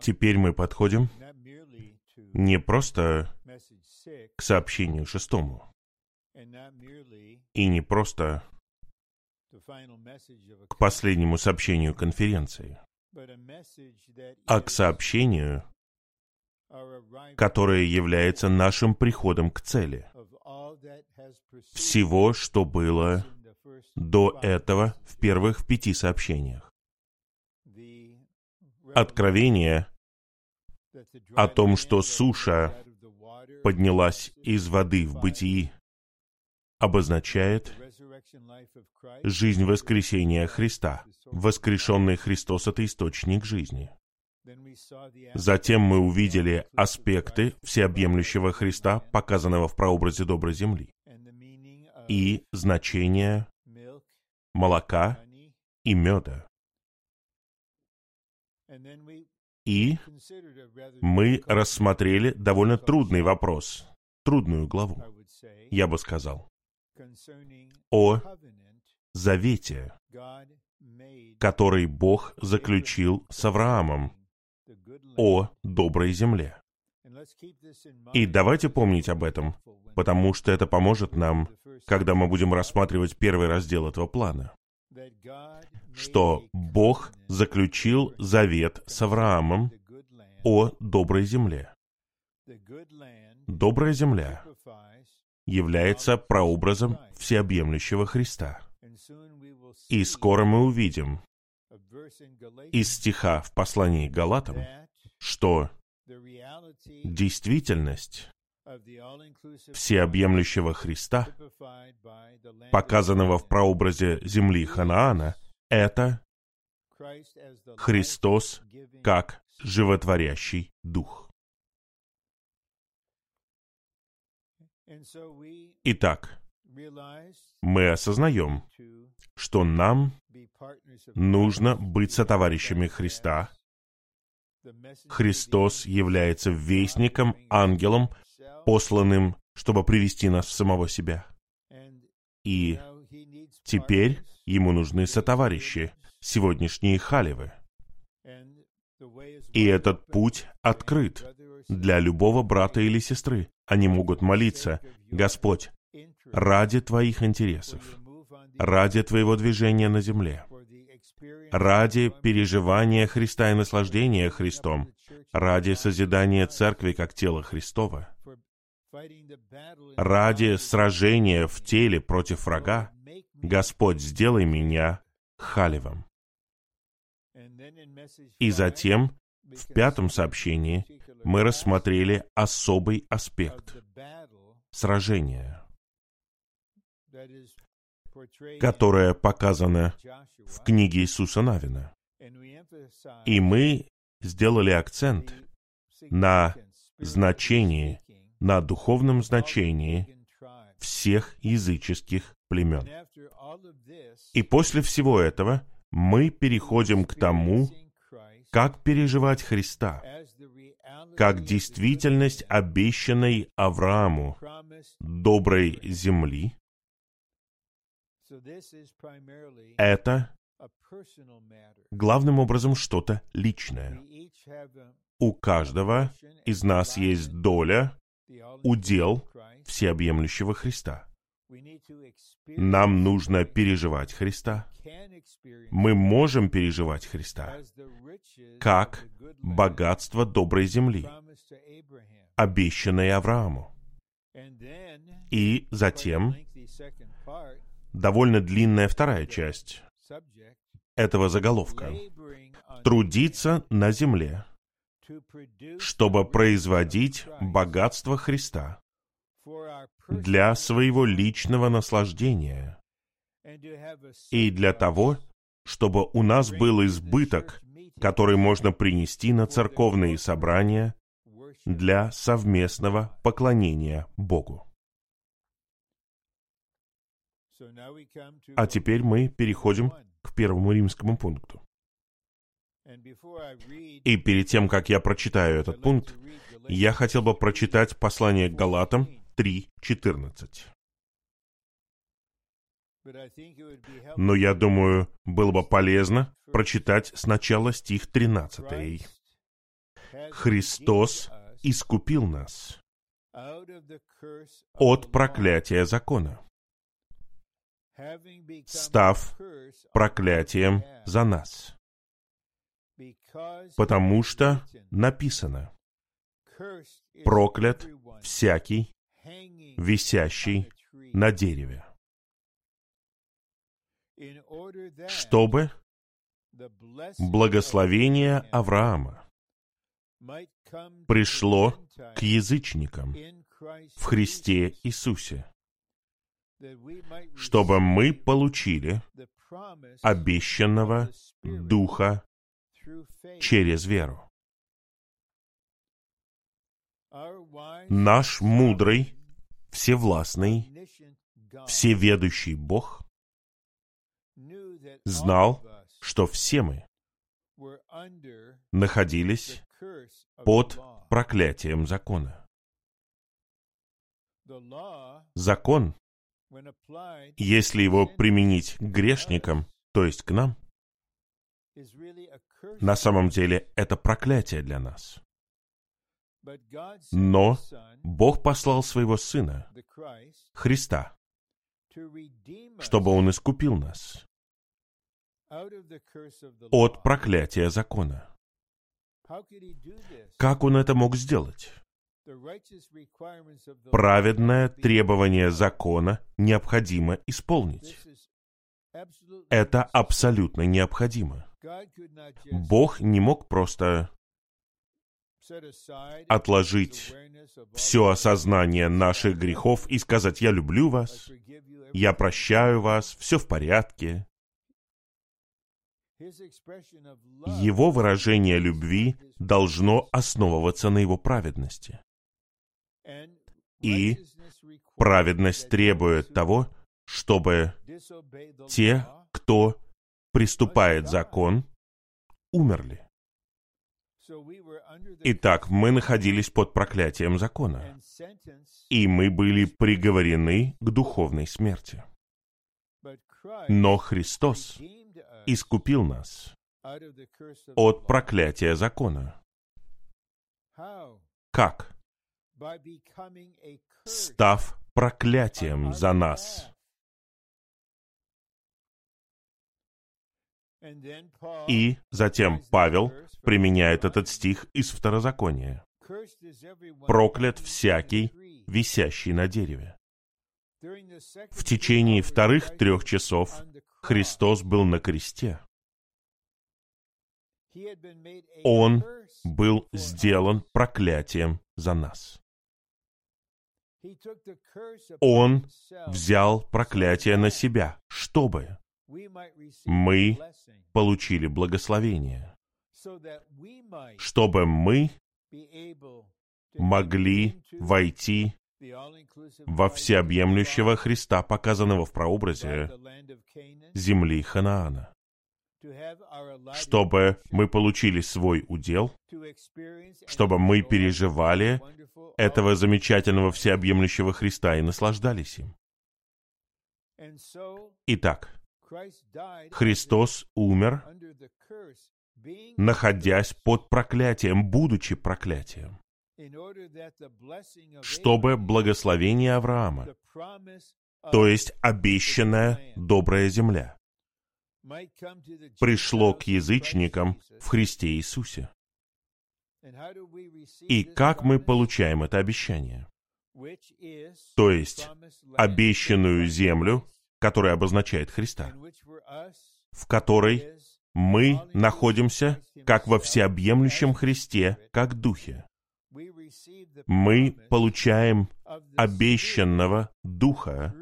Теперь мы подходим не просто к сообщению шестому, и не просто к последнему сообщению конференции, а к сообщению, которое является нашим приходом к цели. Всего, что было до этого в первых пяти сообщениях. Откровение о том, что суша поднялась из воды в бытии, обозначает жизнь воскресения Христа. Воскрешенный Христос — это источник жизни. Затем мы увидели аспекты всеобъемлющего Христа, показанного в прообразе доброй земли, и значение молока и меда. И мы рассмотрели довольно трудный вопрос, трудную главу, я бы сказал, о завете, который Бог заключил с Авраамом, о доброй земле. И давайте помнить об этом, потому что это поможет нам, когда мы будем рассматривать первый раздел этого плана, что Бог заключил завет с Авраамом о доброй земле. Добрая земля является прообразом всеобъемлющего Христа. И скоро мы увидим из стиха в послании Галатам, что действительность всеобъемлющего Христа, показанного в прообразе земли Ханаана, это Христос как животворящий Дух. Итак, мы осознаем, что нам нужно быть сотоварищами Христа. Христос является вестником, ангелом, посланным, чтобы привести нас в самого себя. И теперь ему нужны сотоварищи, сегодняшние халивы. И этот путь открыт для любого брата или сестры. Они могут молиться, «Господь, ради Твоих интересов, ради Твоего движения на земле, ради переживания Христа и наслаждения Христом, ради созидания Церкви как тела Христова, ради сражения в теле против врага, Господь, сделай меня халивом. И затем, в пятом сообщении, мы рассмотрели особый аспект сражения, которое показано в книге Иисуса Навина. И мы сделали акцент на значении, на духовном значении всех языческих племен. И после всего этого мы переходим к тому, как переживать Христа, как действительность обещанной Аврааму доброй земли. Это главным образом что-то личное. У каждого из нас есть доля, удел всеобъемлющего Христа. Нам нужно переживать Христа. Мы можем переживать Христа как богатство доброй земли, обещанное Аврааму. И затем довольно длинная вторая часть этого заголовка. Трудиться на земле, чтобы производить богатство Христа для своего личного наслаждения и для того, чтобы у нас был избыток, который можно принести на церковные собрания для совместного поклонения Богу. А теперь мы переходим к первому римскому пункту. И перед тем, как я прочитаю этот пункт, я хотел бы прочитать послание к Галатам 3.14. Но я думаю, было бы полезно прочитать сначала стих 13. Христос искупил нас от проклятия закона, став проклятием за нас. Потому что написано, проклят всякий, висящий на дереве, чтобы благословение Авраама пришло к язычникам в Христе Иисусе, чтобы мы получили обещанного Духа через веру. Наш мудрый, всевластный, всеведущий Бог знал, что все мы находились под проклятием закона. Закон, если его применить к грешникам, то есть к нам, на самом деле это проклятие для нас. Но Бог послал своего Сына, Христа, чтобы Он искупил нас от проклятия закона. Как Он это мог сделать? Праведное требование закона необходимо исполнить. Это абсолютно необходимо. Бог не мог просто отложить все осознание наших грехов и сказать «Я люблю вас», «Я прощаю вас», «Все в порядке». Его выражение любви должно основываться на его праведности. И праведность требует того, чтобы те, кто приступает закон, умерли. Итак, мы находились под проклятием закона, и мы были приговорены к духовной смерти. Но Христос искупил нас от проклятия закона. Как? Став проклятием за нас. И затем Павел применяет этот стих из Второзакония. «Проклят всякий, висящий на дереве». В течение вторых трех часов Христос был на кресте. Он был сделан проклятием за нас. Он взял проклятие на себя, чтобы мы получили благословение, чтобы мы могли войти во всеобъемлющего Христа, показанного в прообразе земли Ханаана, чтобы мы получили свой удел, чтобы мы переживали этого замечательного всеобъемлющего Христа и наслаждались им. Итак, Христос умер, находясь под проклятием, будучи проклятием, чтобы благословение Авраама, то есть обещанная добрая земля, пришло к язычникам в Христе Иисусе. И как мы получаем это обещание? То есть обещанную землю, которая обозначает Христа, в которой мы находимся как во всеобъемлющем Христе, как Духе. Мы получаем обещанного Духа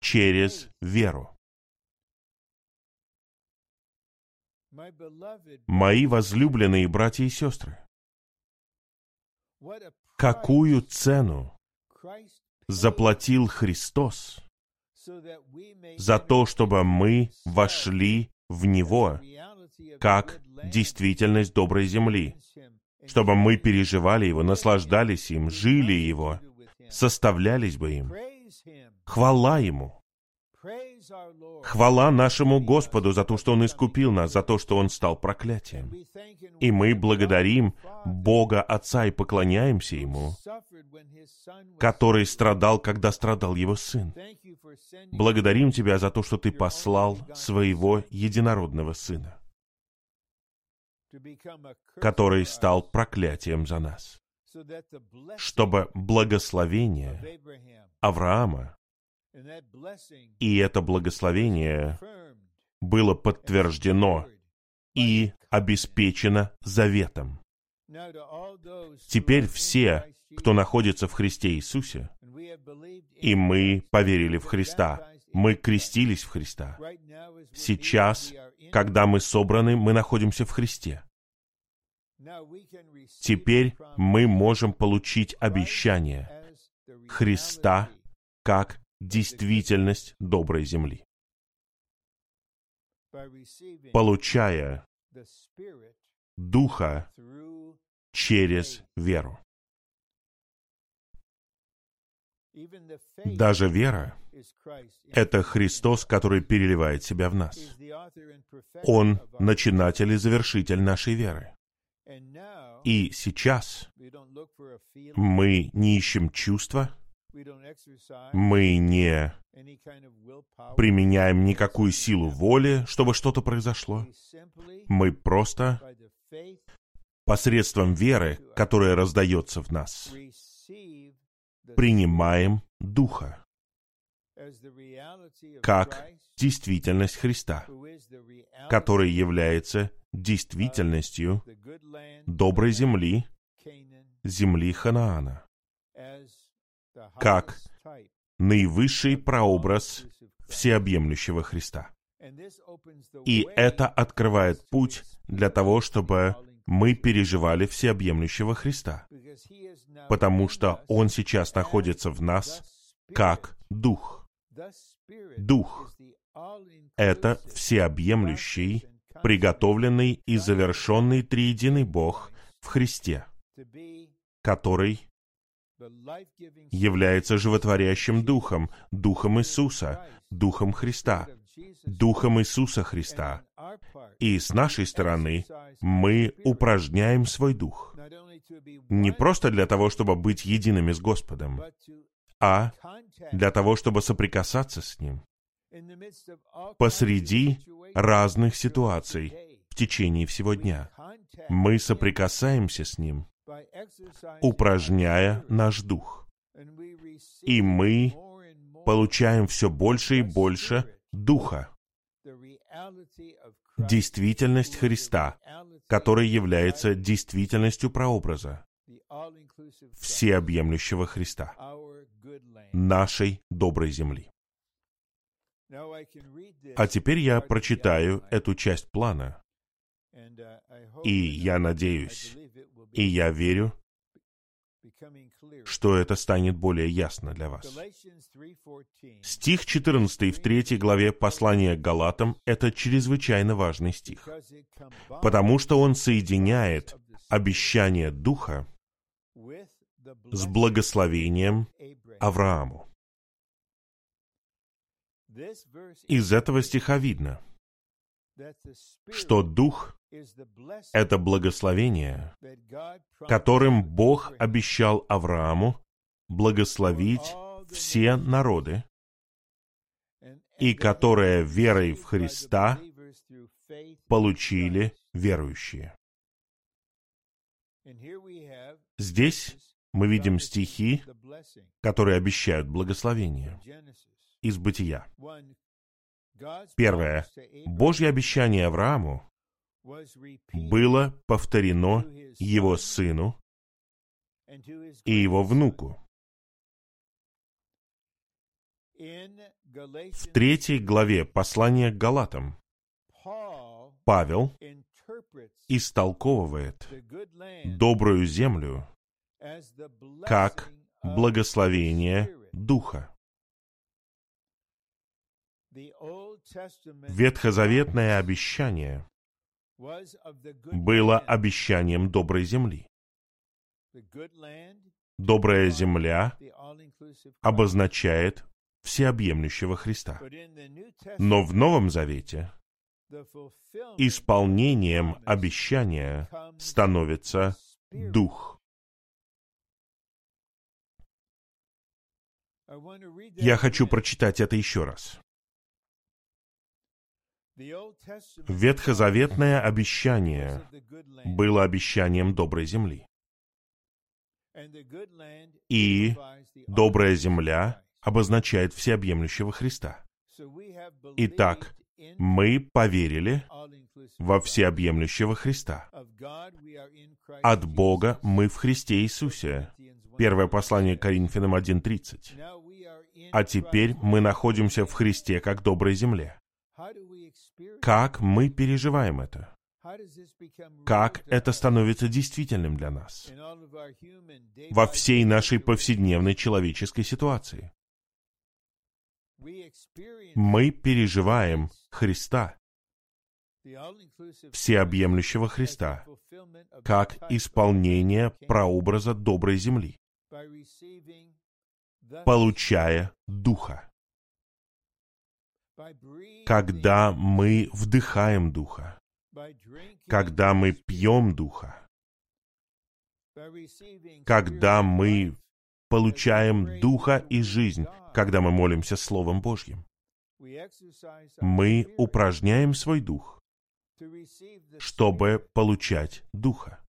через веру. Мои возлюбленные братья и сестры, какую цену заплатил Христос за то, чтобы мы вошли в Него как действительность доброй земли, чтобы мы переживали Его, наслаждались им, жили Его, составлялись бы им. Хвала Ему! Хвала нашему Господу за то, что Он искупил нас, за то, что Он стал проклятием. И мы благодарим Бога Отца и поклоняемся Ему, который страдал, когда страдал Его Сын. Благодарим Тебя за то, что Ты послал Своего единородного Сына, который стал проклятием за нас, чтобы благословение Авраама и это благословение было подтверждено и обеспечено заветом. Теперь все, кто находится в Христе Иисусе, и мы поверили в Христа, мы крестились в Христа. Сейчас, когда мы собраны, мы находимся в Христе. Теперь мы можем получить обещание Христа как действительность доброй земли. Получая Духа через веру. Даже вера — это Христос, который переливает себя в нас. Он — начинатель и завершитель нашей веры. И сейчас мы не ищем чувства, мы не применяем никакую силу воли, чтобы что-то произошло. Мы просто посредством веры, которая раздается в нас, принимаем Духа как действительность Христа, который является действительностью доброй земли, земли Ханаана как наивысший прообраз всеобъемлющего Христа. И это открывает путь для того, чтобы мы переживали всеобъемлющего Христа, потому что Он сейчас находится в нас как Дух. Дух — это всеобъемлющий, приготовленный и завершенный триединый Бог в Христе, который является животворящим Духом, Духом Иисуса, Духом Христа, Духом Иисуса Христа. И с нашей стороны мы упражняем свой Дух. Не просто для того, чтобы быть едиными с Господом, а для того, чтобы соприкасаться с Ним посреди разных ситуаций в течение всего дня. Мы соприкасаемся с Ним упражняя наш дух. И мы получаем все больше и больше духа. Действительность Христа, которая является действительностью прообраза всеобъемлющего Христа, нашей доброй земли. А теперь я прочитаю эту часть плана, и я надеюсь, и я верю, что это станет более ясно для вас. Стих 14 в 3 главе послания к Галатам — это чрезвычайно важный стих, потому что он соединяет обещание Духа с благословением Аврааму. Из этого стиха видно, что Дух — это благословение, которым Бог обещал Аврааму благословить все народы, и которое верой в Христа получили верующие. Здесь мы видим стихи, которые обещают благословение из Бытия. Первое. Божье обещание Аврааму было повторено его сыну и его внуку. В третьей главе послания к Галатам Павел истолковывает добрую землю как благословение Духа. Ветхозаветное обещание было обещанием доброй земли. Добрая земля обозначает всеобъемлющего Христа. Но в Новом Завете исполнением обещания становится Дух. Я хочу прочитать это еще раз. Ветхозаветное обещание было обещанием доброй земли. И добрая земля обозначает всеобъемлющего Христа. Итак, мы поверили во всеобъемлющего Христа. От Бога мы в Христе Иисусе. Первое послание Коринфянам 1.30. А теперь мы находимся в Христе как доброй земле. Как мы переживаем это? Как это становится действительным для нас во всей нашей повседневной человеческой ситуации? Мы переживаем Христа, всеобъемлющего Христа, как исполнение прообраза доброй земли, получая Духа. Когда мы вдыхаем Духа, когда мы пьем Духа, когда мы получаем Духа и жизнь, когда мы молимся Словом Божьим. Мы упражняем свой Дух, чтобы получать Духа,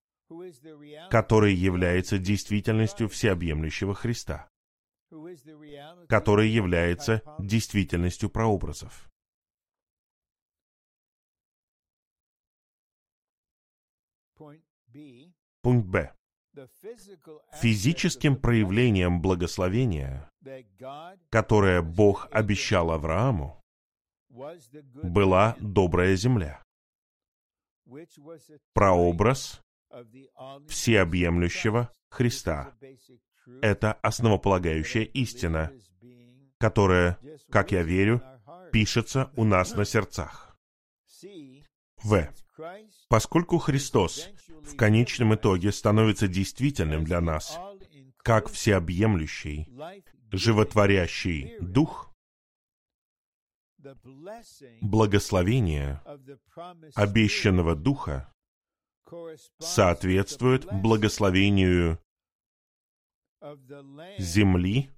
который является действительностью всеобъемлющего Христа, который является действительностью прообразов. Пункт Б. Физическим проявлением благословения, которое Бог обещал Аврааму, была добрая земля, прообраз всеобъемлющего Христа. Это основополагающая истина, которая, как я верю, пишется у нас на сердцах. В. Поскольку Христос в конечном итоге становится действительным для нас, как всеобъемлющий, животворящий Дух, благословение обещанного Духа соответствует благословению земли,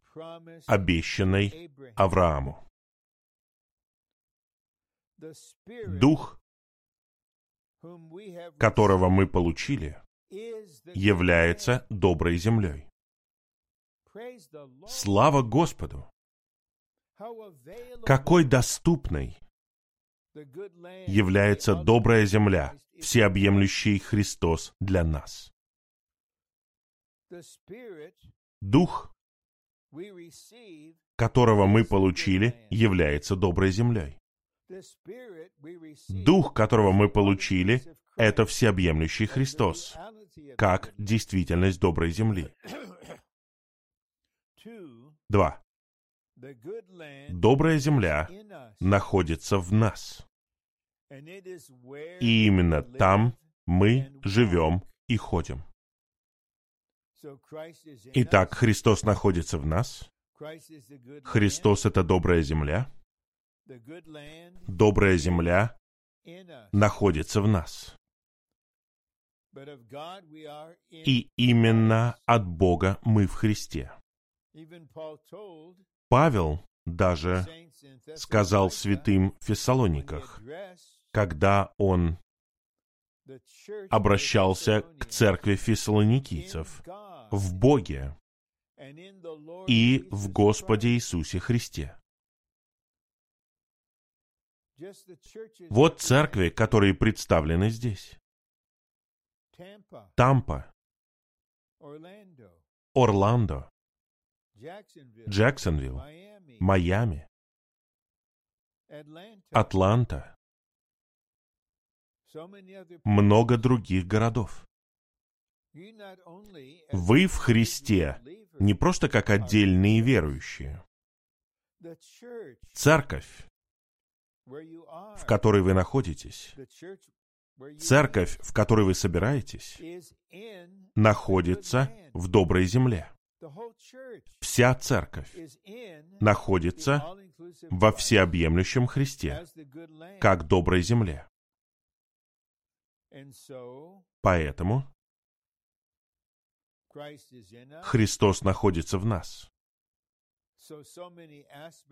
обещанной Аврааму. Дух, которого мы получили, является доброй землей. Слава Господу! Какой доступной является добрая земля, всеобъемлющий Христос для нас. Дух, которого мы получили, является доброй землей. Дух, которого мы получили, это всеобъемлющий Христос, как действительность доброй земли. Два. Добрая земля находится в нас. И именно там мы живем и ходим. Итак, Христос находится в нас. Христос — это добрая земля. Добрая земля находится в нас. И именно от Бога мы в Христе. Павел даже сказал святым в Фессалониках, когда он обращался к церкви фессалоникийцев в Боге и в Господе Иисусе Христе. Вот церкви, которые представлены здесь. Тампа, Орландо, Джексонвилл, Майами, Атланта, много других городов. Вы в Христе не просто как отдельные верующие. Церковь, в которой вы находитесь, церковь, в которой вы собираетесь, находится в доброй земле. Вся церковь находится во всеобъемлющем Христе, как доброй земле. Поэтому Христос находится в нас.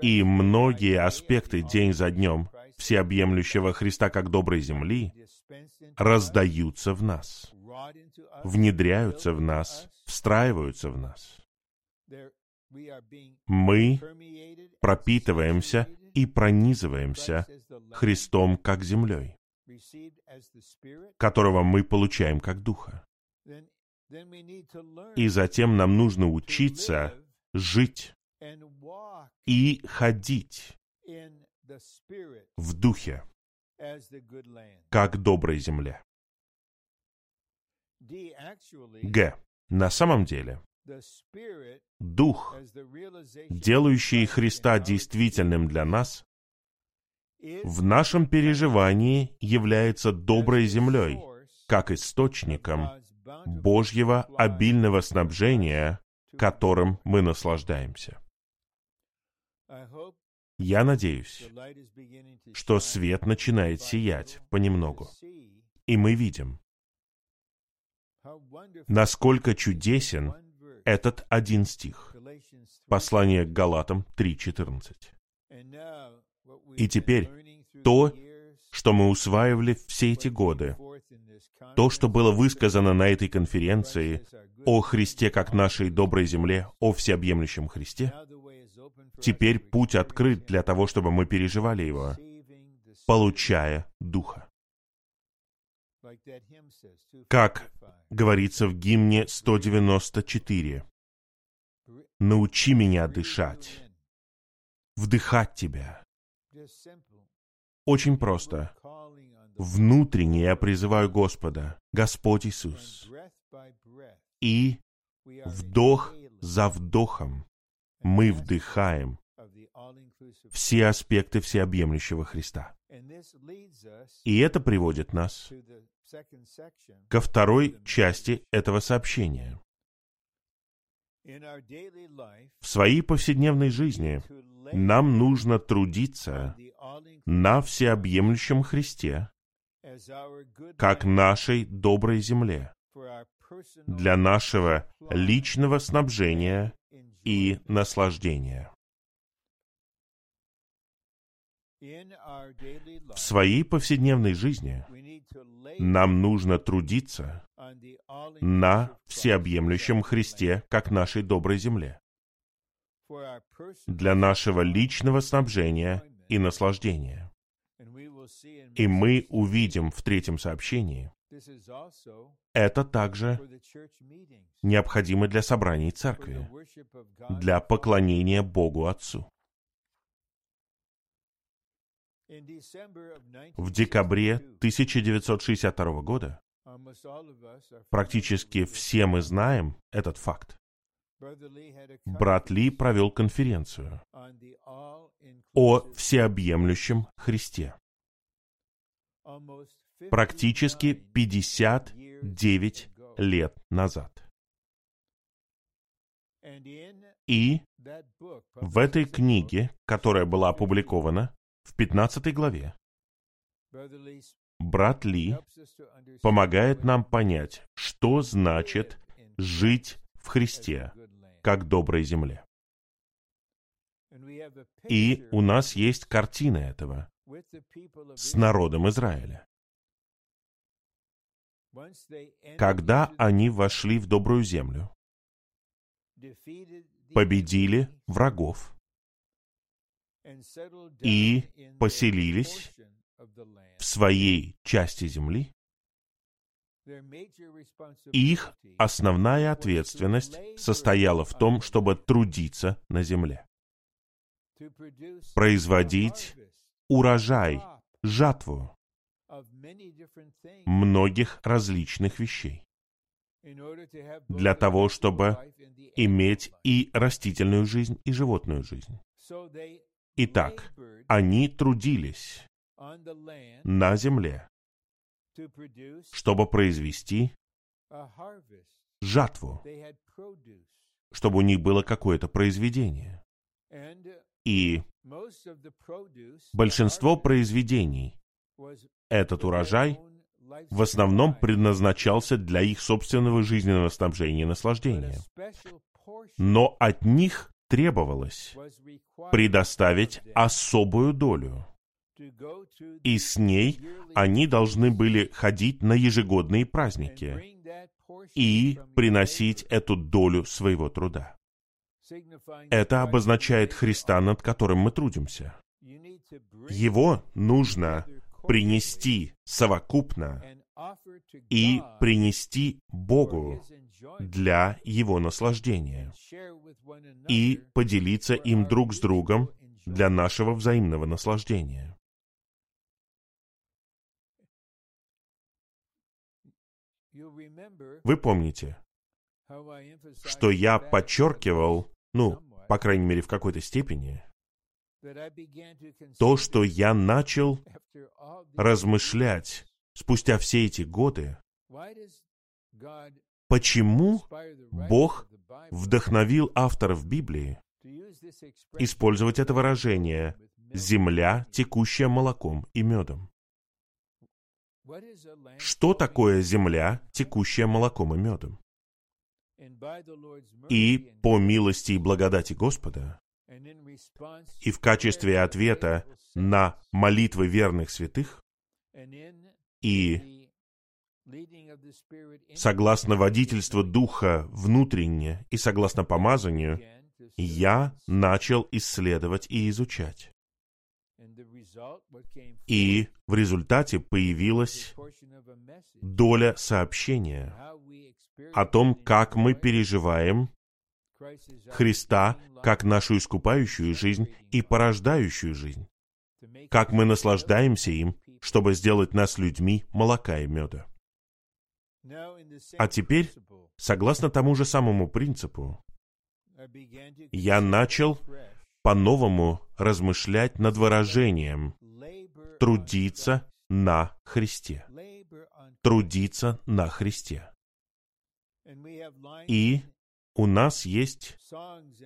И многие аспекты день за днем всеобъемлющего Христа как доброй земли раздаются в нас, внедряются в нас, встраиваются в нас. Мы пропитываемся и пронизываемся Христом как землей, которого мы получаем как Духа. И затем нам нужно учиться жить и ходить в Духе, как доброй земле. Г. На самом деле, Дух, делающий Христа действительным для нас, в нашем переживании является доброй землей, как источником Божьего обильного снабжения, которым мы наслаждаемся. Я надеюсь, что свет начинает сиять понемногу, и мы видим, насколько чудесен этот один стих. Послание к Галатам 3.14. И теперь то, что мы усваивали все эти годы, то, что было высказано на этой конференции о Христе как нашей доброй земле, о всеобъемлющем Христе, теперь путь открыт для того, чтобы мы переживали его, получая Духа. Как говорится в гимне 194. «Научи меня дышать, вдыхать Тебя». Очень просто. Внутренне я призываю Господа, Господь Иисус. И вдох за вдохом мы вдыхаем все аспекты всеобъемлющего Христа. И это приводит нас ко второй части этого сообщения. В своей повседневной жизни нам нужно трудиться на всеобъемлющем Христе, как нашей доброй земле, для нашего личного снабжения и наслаждения. В своей повседневной жизни нам нужно трудиться на всеобъемлющем Христе, как нашей доброй земле, для нашего личного снабжения и наслаждения. И мы увидим в третьем сообщении, это также необходимо для собраний церкви, для поклонения Богу Отцу. В декабре 1962 года практически все мы знаем этот факт. Брат Ли провел конференцию о всеобъемлющем Христе. Практически 59 лет назад. И в этой книге, которая была опубликована в 15 главе, брат Ли помогает нам понять, что значит жить в Христе, как доброй земле. И у нас есть картина этого с народом Израиля. Когда они вошли в добрую землю, победили врагов и поселились в своей части земли, их основная ответственность состояла в том, чтобы трудиться на земле, производить урожай, жатву многих различных вещей для того, чтобы иметь и растительную жизнь, и животную жизнь. Итак, они трудились на земле, чтобы произвести жатву. чтобы у них было какое-то произведение. И большинство произведений, этот урожай, в основном предназначался для их собственного жизненного снабжения и наслаждения. Но от них требовалось предоставить особую долю. И с ней они должны были ходить на ежегодные праздники и приносить эту долю своего труда. Это обозначает Христа, над которым мы трудимся. Его нужно принести совокупно и принести Богу для Его наслаждения и поделиться им друг с другом для нашего взаимного наслаждения. Вы помните, что я подчеркивал, ну, по крайней мере, в какой-то степени, то, что я начал размышлять спустя все эти годы, почему Бог вдохновил авторов Библии использовать это выражение «земля, текущая молоком и медом». Что такое земля, текущая молоком и медом? И по милости и благодати Господа, и в качестве ответа на молитвы верных святых, и согласно водительству Духа внутренне и согласно помазанию, я начал исследовать и изучать. И в результате появилась доля сообщения о том, как мы переживаем Христа как нашу искупающую жизнь и порождающую жизнь, как мы наслаждаемся им, чтобы сделать нас людьми молока и меда. А теперь, согласно тому же самому принципу, я начал по-новому размышлять над выражением «трудиться на Христе». Трудиться на Христе. И у нас есть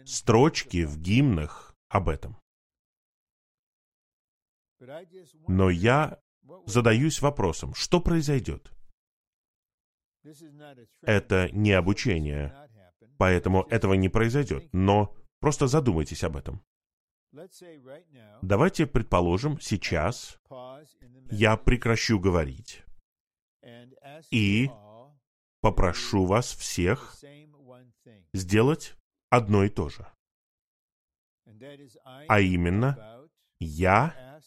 строчки в гимнах об этом. Но я задаюсь вопросом, что произойдет? Это не обучение, поэтому этого не произойдет. Но просто задумайтесь об этом. Давайте предположим, сейчас я прекращу говорить и попрошу вас всех сделать одно и то же. А именно, я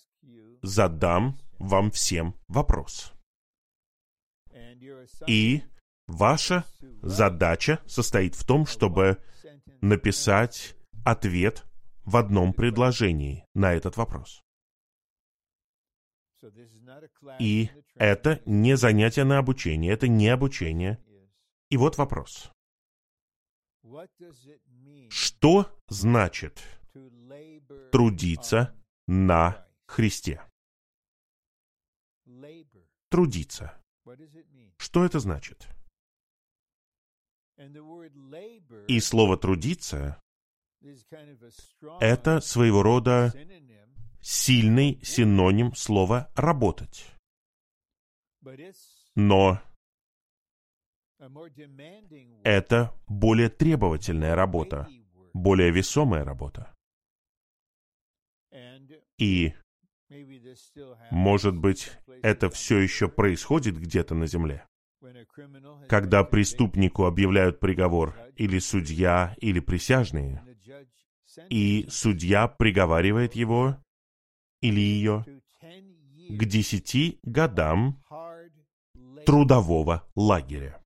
задам вам всем вопрос. И ваша задача состоит в том, чтобы написать ответ в одном предложении на этот вопрос. И это не занятие на обучение, это не обучение. И вот вопрос. Что значит трудиться на Христе? Трудиться. Что это значит? И слово «трудиться» — это своего рода сильный синоним слова «работать». Но это более требовательная работа, более весомая работа. И, может быть, это все еще происходит где-то на земле. Когда преступнику объявляют приговор или судья, или присяжные, и судья приговаривает его или ее к десяти годам трудового лагеря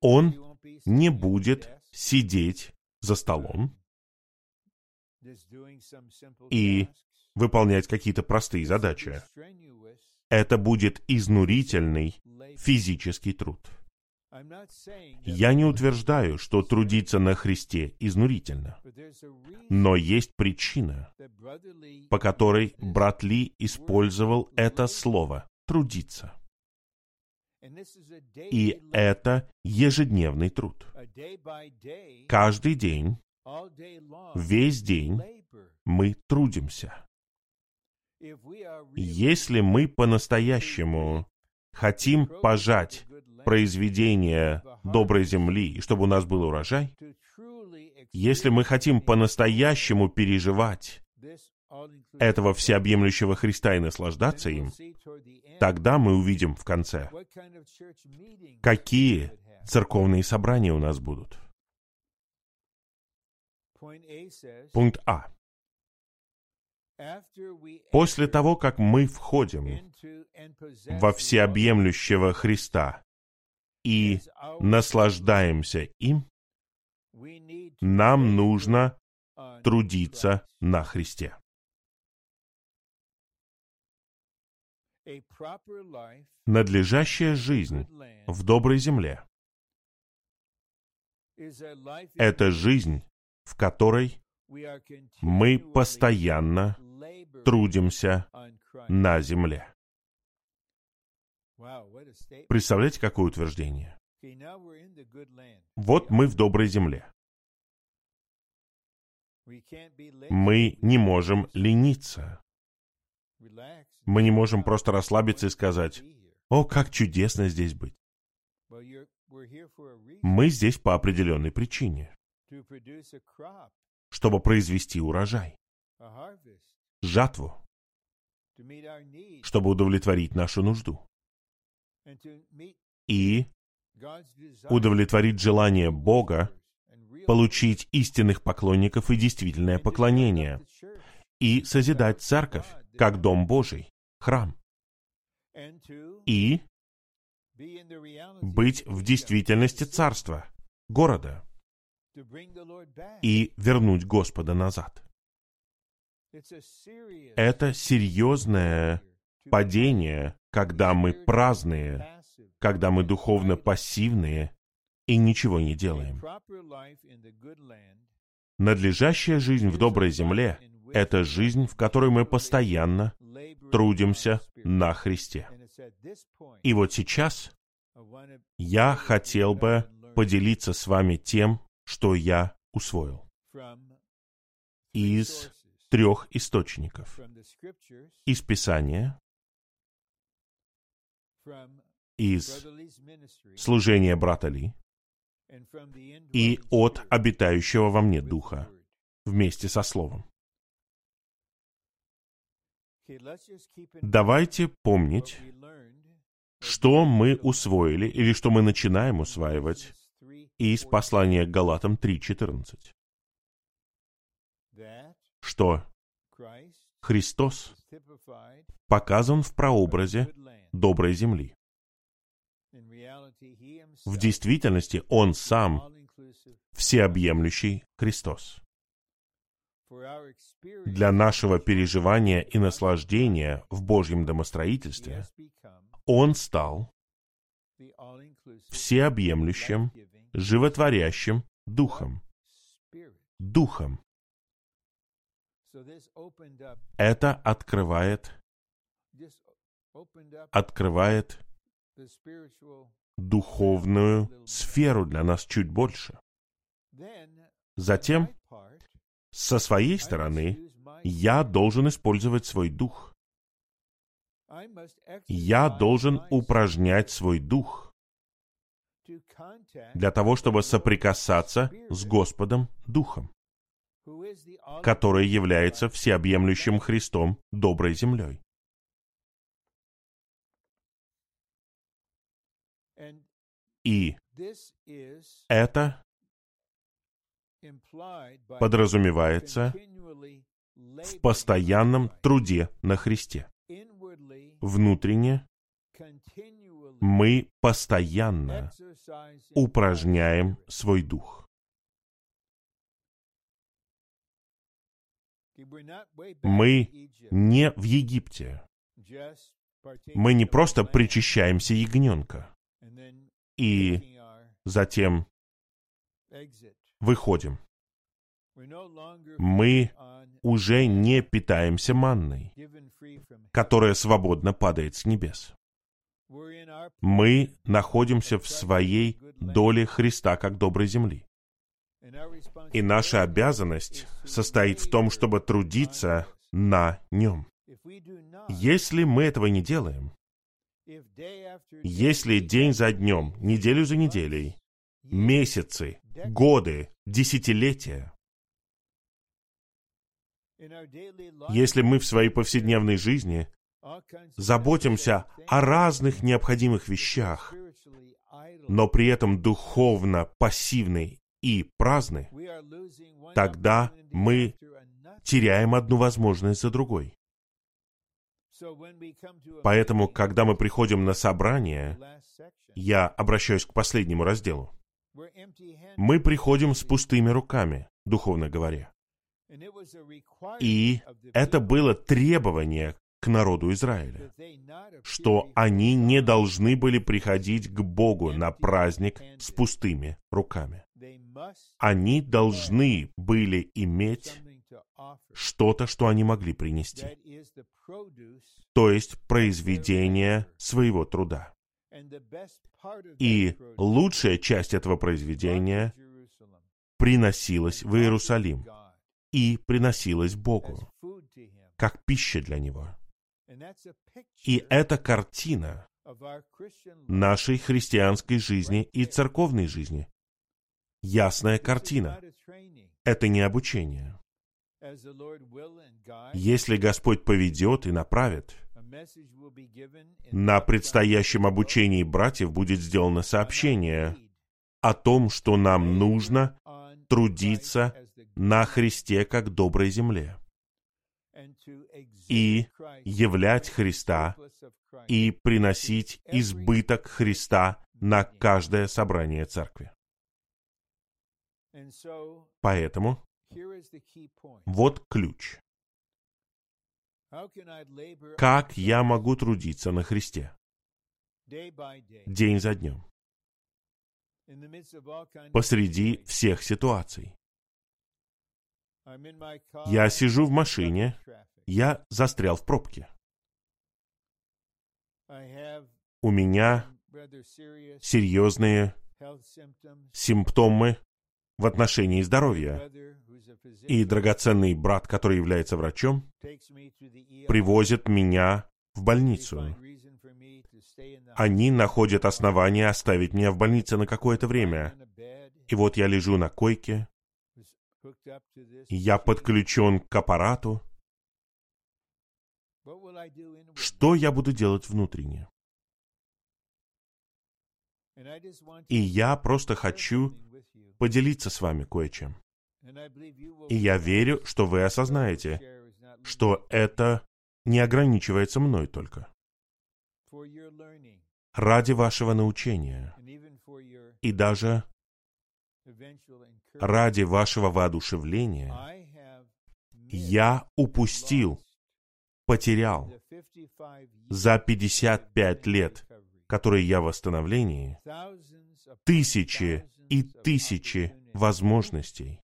он не будет сидеть за столом и выполнять какие-то простые задачи. Это будет изнурительный физический труд. Я не утверждаю, что трудиться на Христе изнурительно. Но есть причина, по которой брат Ли использовал это слово «трудиться». И это ежедневный труд. Каждый день, весь день мы трудимся. Если мы по-настоящему хотим пожать произведение доброй земли, и чтобы у нас был урожай, если мы хотим по-настоящему переживать этого всеобъемлющего Христа и наслаждаться им, тогда мы увидим в конце, какие церковные собрания у нас будут. Пункт А. После того, как мы входим во всеобъемлющего Христа и наслаждаемся им, нам нужно трудиться на Христе. Надлежащая жизнь в доброй земле — это жизнь, в которой мы постоянно трудимся на земле. Представляете, какое утверждение? Вот мы в доброй земле. Мы не можем лениться. Мы не можем просто расслабиться и сказать, «О, как чудесно здесь быть!» Мы здесь по определенной причине, чтобы произвести урожай, жатву, чтобы удовлетворить нашу нужду и удовлетворить желание Бога получить истинных поклонников и действительное поклонение, и созидать церковь, как Дом Божий, храм, и быть в действительности царства, города, и вернуть Господа назад. Это серьезное падение, когда мы праздные, когда мы духовно пассивные и ничего не делаем. Надлежащая жизнь в доброй земле — это жизнь, в которой мы постоянно трудимся на Христе. И вот сейчас я хотел бы поделиться с вами тем, что я усвоил из трех источников. Из Писания, из служения брата Ли и от обитающего во мне Духа вместе со Словом. Давайте помнить, что мы усвоили или что мы начинаем усваивать из послания к Галатам 3.14. Что Христос показан в прообразе доброй земли. В действительности Он сам всеобъемлющий Христос. Для нашего переживания и наслаждения в Божьем домостроительстве Он стал всеобъемлющим, животворящим Духом. Духом. Это открывает, открывает духовную сферу для нас чуть больше. Затем, со своей стороны, я должен использовать свой дух. Я должен упражнять свой дух для того, чтобы соприкасаться с Господом Духом, который является всеобъемлющим Христом доброй землей. И это подразумевается в постоянном труде на Христе. Внутренне мы постоянно упражняем свой дух. Мы не в Египте. Мы не просто причащаемся ягненка и затем выходим. Мы уже не питаемся манной, которая свободно падает с небес. Мы находимся в своей доли Христа как доброй земли. И наша обязанность состоит в том, чтобы трудиться на нем. Если мы этого не делаем, если день за днем, неделю за неделей, месяцы, годы, десятилетия, если мы в своей повседневной жизни заботимся о разных необходимых вещах, но при этом духовно пассивны и праздны, тогда мы теряем одну возможность за другой. Поэтому, когда мы приходим на собрание, я обращаюсь к последнему разделу. Мы приходим с пустыми руками, духовно говоря. И это было требование к народу Израиля, что они не должны были приходить к Богу на праздник с пустыми руками. Они должны были иметь что-то, что они могли принести, то есть произведение своего труда. И лучшая часть этого произведения приносилась в Иерусалим и приносилась Богу, как пища для Него. И это картина нашей христианской жизни и церковной жизни. Ясная картина. Это не обучение. Если Господь поведет и направит, на предстоящем обучении братьев будет сделано сообщение о том, что нам нужно трудиться на Христе как доброй земле и являть Христа и приносить избыток Христа на каждое собрание церкви. Поэтому вот ключ. Как я могу трудиться на Христе? День за днем. Посреди всех ситуаций. Я сижу в машине, я застрял в пробке. У меня серьезные симптомы в отношении здоровья. И драгоценный брат, который является врачом, привозит меня в больницу. Они находят основания оставить меня в больнице на какое-то время. И вот я лежу на койке, я подключен к аппарату. Что я буду делать внутренне? И я просто хочу поделиться с вами кое-чем. И я верю, что вы осознаете, что это не ограничивается мной только. Ради вашего научения. И даже ради вашего воодушевления я упустил, потерял за 55 лет, которые я в восстановлении, тысячи и тысячи возможностей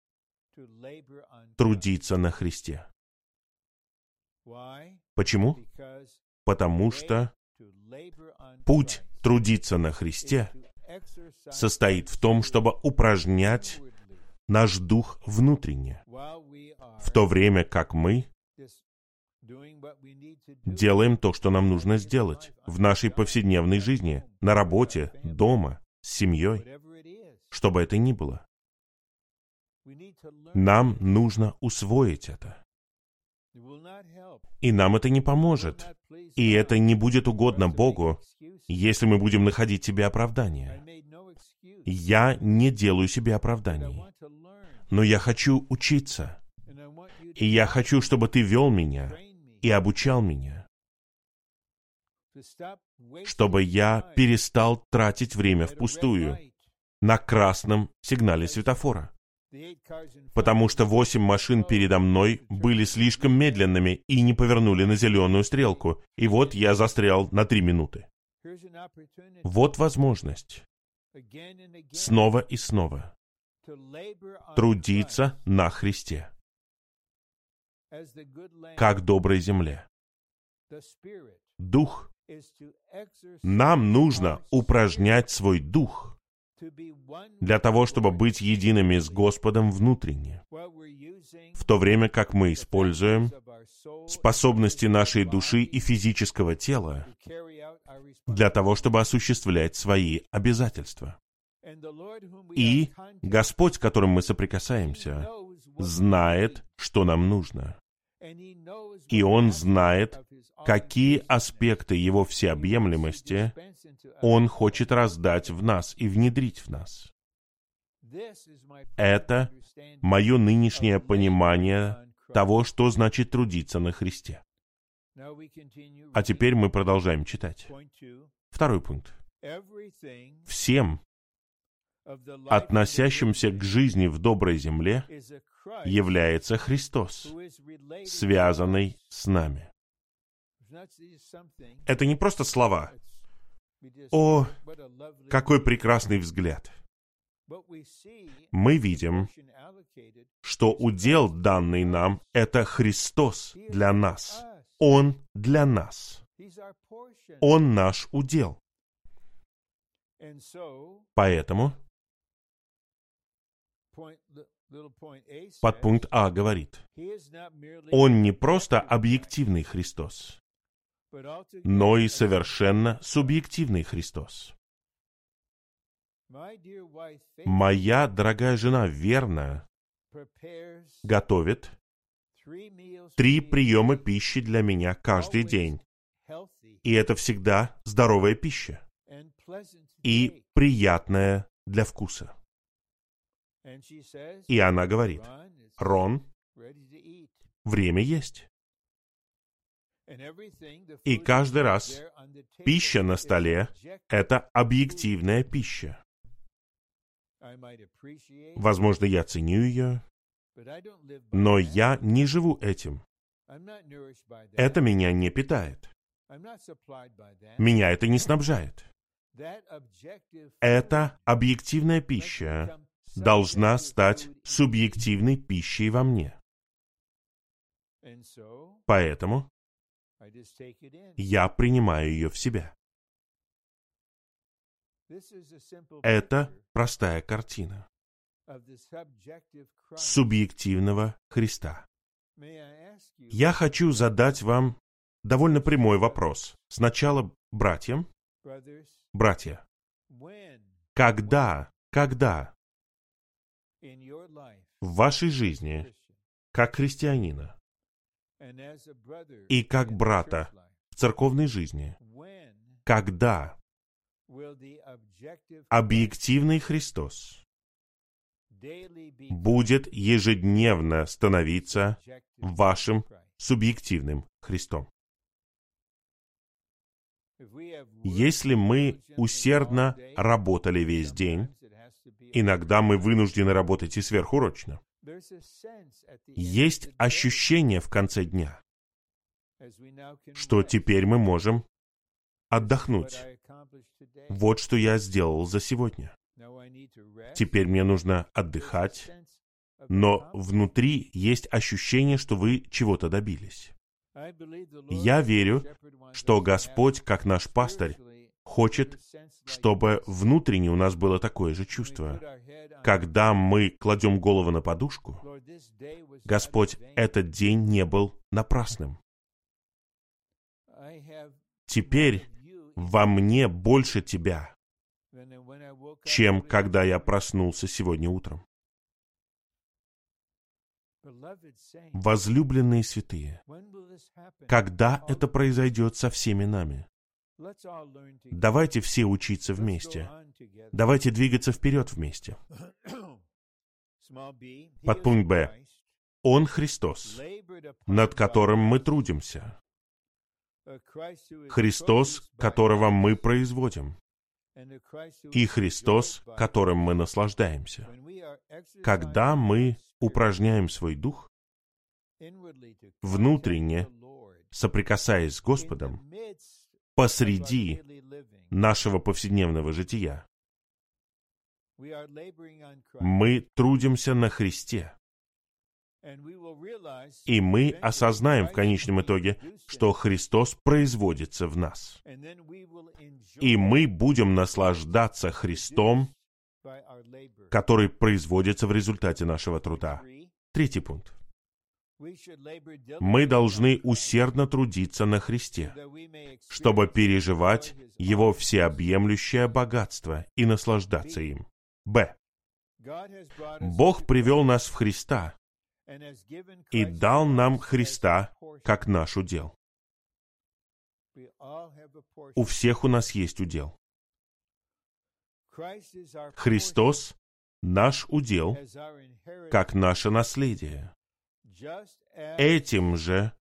трудиться на Христе. Почему? Потому что путь трудиться на Христе состоит в том, чтобы упражнять наш дух внутренне, в то время как мы делаем то, что нам нужно сделать в нашей повседневной жизни, на работе, дома, с семьей, что бы это ни было. Нам нужно усвоить это. И нам это не поможет. И это не будет угодно Богу, если мы будем находить себе оправдание. Я не делаю себе оправданий. Но я хочу учиться. И я хочу, чтобы ты вел меня и обучал меня. Чтобы я перестал тратить время впустую на красном сигнале светофора. Потому что восемь машин передо мной были слишком медленными и не повернули на зеленую стрелку. И вот я застрял на три минуты. Вот возможность снова и снова трудиться на Христе, как доброй земле. Дух. Нам нужно упражнять свой дух для того, чтобы быть едиными с Господом внутренне, в то время как мы используем способности нашей души и физического тела для того, чтобы осуществлять свои обязательства. И Господь, которым мы соприкасаемся, знает, что нам нужно. И Он знает, какие аспекты Его всеобъемлемости Он хочет раздать в нас и внедрить в нас. Это мое нынешнее понимание того, что значит трудиться на Христе. А теперь мы продолжаем читать. Второй пункт. Всем, относящимся к жизни в доброй земле, является Христос, связанный с нами. Это не просто слова. О, какой прекрасный взгляд! Мы видим, что удел данный нам — это Христос для нас. Он для нас. Он наш удел. Поэтому подпункт А говорит, Он не просто объективный Христос, но и совершенно субъективный Христос. Моя дорогая жена верно готовит три приема пищи для меня каждый день. И это всегда здоровая пища и приятная для вкуса. И она говорит, Рон, время есть. И каждый раз пища на столе — это объективная пища. Возможно, я ценю ее, но я не живу этим. Это меня не питает. Меня это не снабжает. Эта объективная пища должна стать субъективной пищей во мне. Поэтому я принимаю ее в себя. Это простая картина субъективного Христа. Я хочу задать вам довольно прямой вопрос. Сначала братьям. Братья, когда, когда в вашей жизни, как христианина и как брата в церковной жизни, когда объективный Христос будет ежедневно становиться вашим субъективным Христом. Если мы усердно работали весь день, иногда мы вынуждены работать и сверхурочно. Есть ощущение в конце дня, что теперь мы можем отдохнуть. Вот что я сделал за сегодня. Теперь мне нужно отдыхать, но внутри есть ощущение, что вы чего-то добились. Я верю, что Господь, как наш пастырь, хочет, чтобы внутренне у нас было такое же чувство. Когда мы кладем голову на подушку, Господь, этот день не был напрасным. Теперь во мне больше Тебя, чем когда я проснулся сегодня утром. Возлюбленные святые, когда это произойдет со всеми нами? Давайте все учиться вместе. Давайте двигаться вперед вместе. Подпункт Б. Он Христос, над которым мы трудимся. Христос, которого мы производим. И Христос, которым мы наслаждаемся. Когда мы упражняем свой дух, внутренне, соприкасаясь с Господом, посреди нашего повседневного жития. Мы трудимся на Христе. И мы осознаем в конечном итоге, что Христос производится в нас. И мы будем наслаждаться Христом который производится в результате нашего труда. Третий пункт. Мы должны усердно трудиться на Христе, чтобы переживать Его всеобъемлющее богатство и наслаждаться им. Б. Бог привел нас в Христа и дал нам Христа как наш удел. У всех у нас есть удел. Христос — наш удел, как наше наследие. Этим же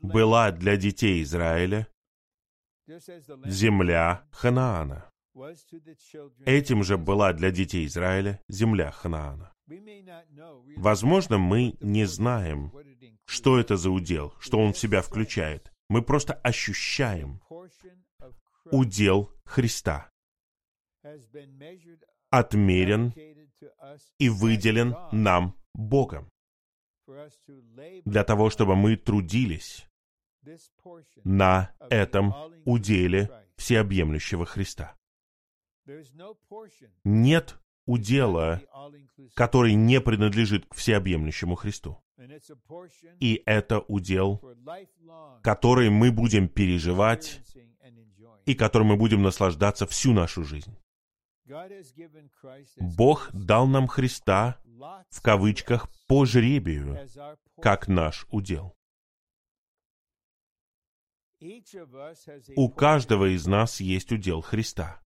была для детей Израиля земля Ханаана. Этим же была для детей Израиля земля Ханаана. Возможно, мы не знаем, что это за удел, что он в себя включает. Мы просто ощущаем удел Христа. Отмерен и выделен нам Богом для того, чтобы мы трудились на этом уделе всеобъемлющего Христа. Нет удела, который не принадлежит к всеобъемлющему Христу. И это удел, который мы будем переживать и которым мы будем наслаждаться всю нашу жизнь. Бог дал нам Христа в кавычках по жребию, как наш удел. У каждого из нас есть удел Христа.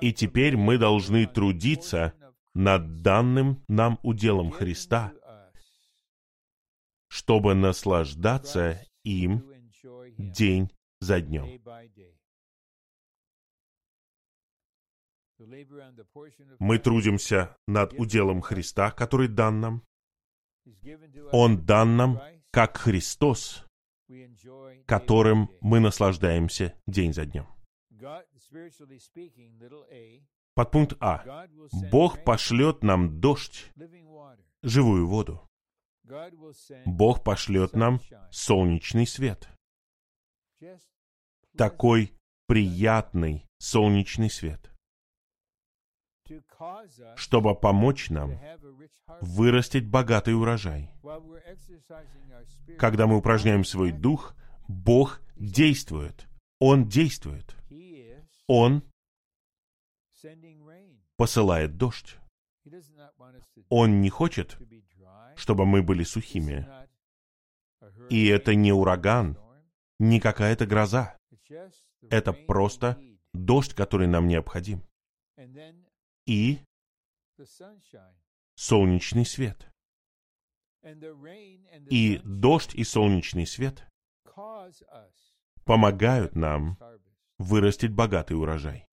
И теперь мы должны трудиться над данным нам уделом Христа, чтобы наслаждаться им день за днем. Мы трудимся над уделом Христа, который дан нам. Он дан нам как Христос, которым мы наслаждаемся день за днем. Подпункт А. Бог пошлет нам дождь, живую воду. Бог пошлет нам солнечный свет. Такой приятный солнечный свет чтобы помочь нам вырастить богатый урожай. Когда мы упражняем свой дух, Бог действует. Он действует. Он посылает дождь. Он не хочет, чтобы мы были сухими. И это не ураган, не какая-то гроза. Это просто дождь, который нам необходим и солнечный свет. И дождь и солнечный свет помогают нам вырастить богатый урожай.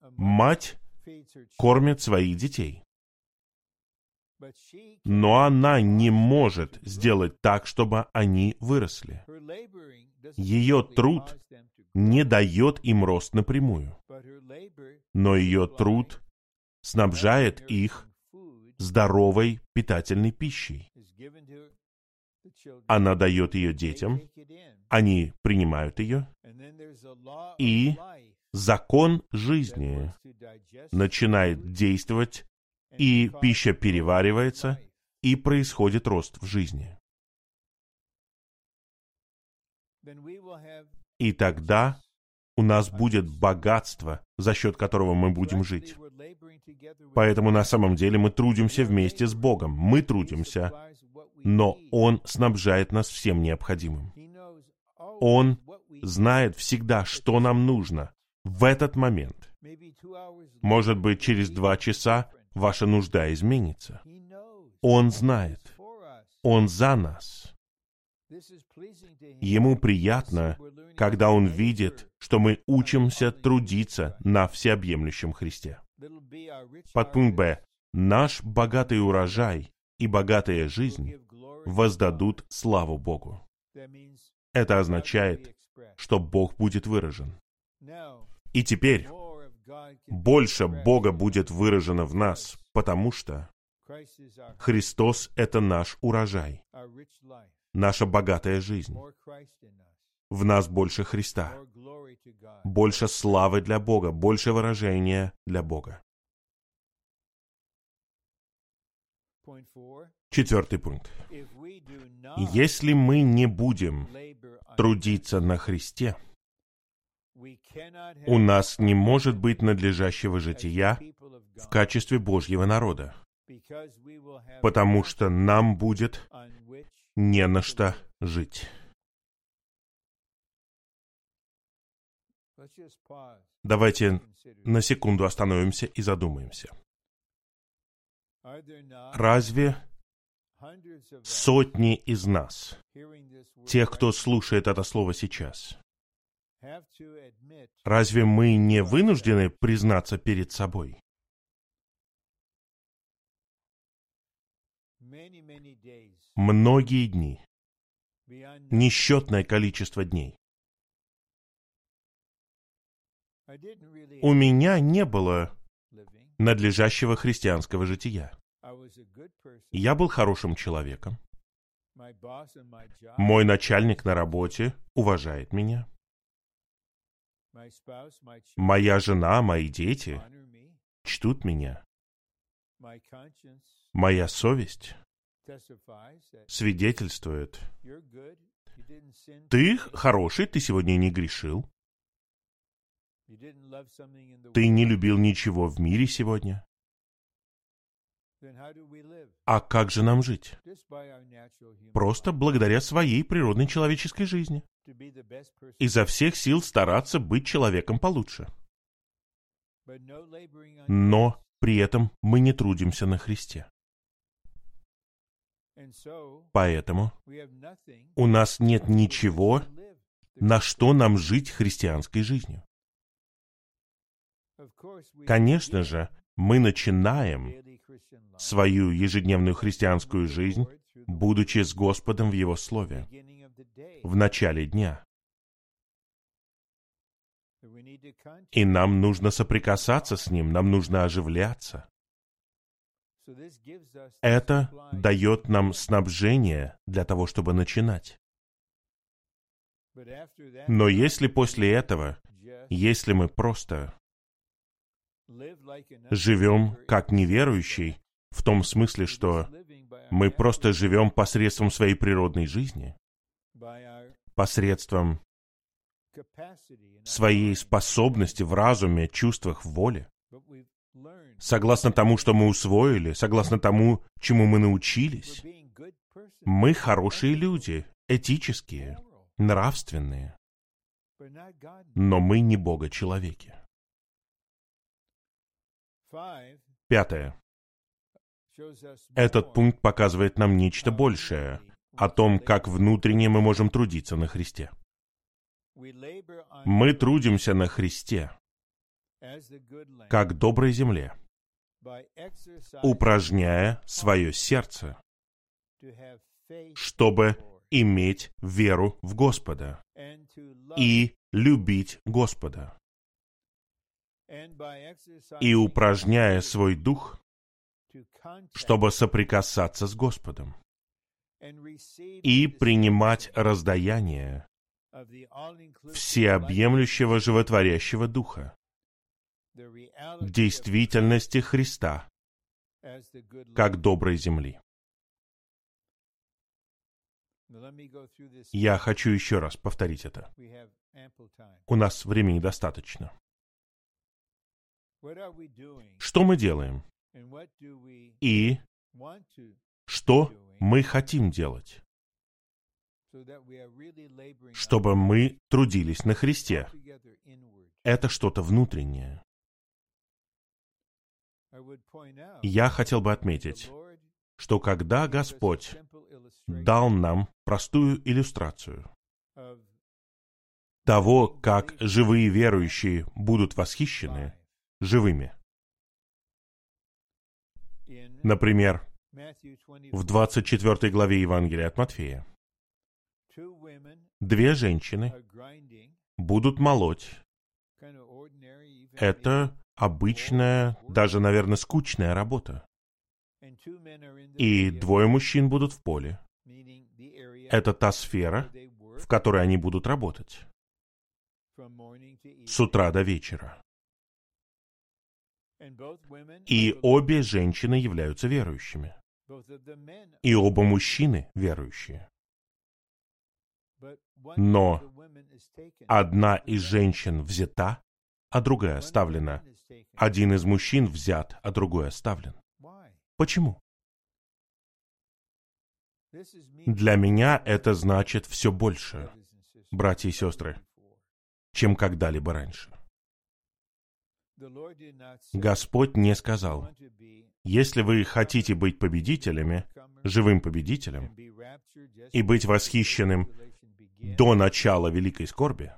Мать кормит своих детей. Но она не может сделать так, чтобы они выросли. Ее труд не дает им рост напрямую, но ее труд снабжает их здоровой питательной пищей. Она дает ее детям, они принимают ее, и закон жизни начинает действовать, и пища переваривается, и происходит рост в жизни. И тогда у нас будет богатство, за счет которого мы будем жить. Поэтому на самом деле мы трудимся вместе с Богом. Мы трудимся, но Он снабжает нас всем необходимым. Он знает всегда, что нам нужно в этот момент. Может быть, через два часа ваша нужда изменится. Он знает. Он за нас. Ему приятно, когда он видит, что мы учимся трудиться на всеобъемлющем Христе. Подпункт Б. Наш богатый урожай и богатая жизнь воздадут славу Богу. Это означает, что Бог будет выражен. И теперь больше Бога будет выражено в нас, потому что Христос — это наш урожай наша богатая жизнь. В нас больше Христа, больше славы для Бога, больше выражения для Бога. Четвертый пункт. Если мы не будем трудиться на Христе, у нас не может быть надлежащего жития в качестве Божьего народа, потому что нам будет не на что жить. Давайте на секунду остановимся и задумаемся. Разве сотни из нас, тех, кто слушает это слово сейчас, разве мы не вынуждены признаться перед собой? Многие дни, несчетное количество дней, у меня не было надлежащего христианского жития. Я был хорошим человеком. Мой начальник на работе уважает меня. Моя жена, мои дети чтут меня. Моя совесть свидетельствует. Ты хороший, ты сегодня не грешил. Ты не любил ничего в мире сегодня. А как же нам жить? Просто благодаря своей природной человеческой жизни. Изо всех сил стараться быть человеком получше. Но при этом мы не трудимся на Христе. Поэтому у нас нет ничего, на что нам жить христианской жизнью. Конечно же, мы начинаем свою ежедневную христианскую жизнь, будучи с Господом в Его Слове, в начале дня. И нам нужно соприкасаться с Ним, нам нужно оживляться. Это дает нам снабжение для того, чтобы начинать. Но если после этого, если мы просто живем как неверующий, в том смысле, что мы просто живем посредством своей природной жизни, посредством своей способности в разуме, чувствах, в воле, согласно тому, что мы усвоили, согласно тому, чему мы научились. Мы хорошие люди, этические, нравственные, но мы не Бога-человеки. Пятое. Этот пункт показывает нам нечто большее о том, как внутренне мы можем трудиться на Христе. Мы трудимся на Христе, как доброй земле, упражняя свое сердце, чтобы иметь веру в Господа и любить Господа, и упражняя свой дух, чтобы соприкасаться с Господом и принимать раздаяние всеобъемлющего животворящего духа, действительности Христа, как доброй земли. Я хочу еще раз повторить это. У нас времени достаточно. Что мы делаем? И что мы хотим делать, чтобы мы трудились на Христе? Это что-то внутреннее. Я хотел бы отметить, что когда Господь дал нам простую иллюстрацию того, как живые верующие будут восхищены живыми. Например, Matthew 24, в 24 главе Евангелия от Матфея две женщины будут молоть. Это обычная, даже, наверное, скучная работа. И двое мужчин будут в поле. Это та сфера, в которой они будут работать с утра до вечера. И обе женщины являются верующими. И оба мужчины верующие. Но. Одна из женщин взята, а другая оставлена. Один из мужчин взят, а другой оставлен. Почему? Для меня это значит все больше, братья и сестры, чем когда-либо раньше. Господь не "You сказал, если вы хотите быть победителями, живым победителем, и быть восхищенным до начала великой скорби,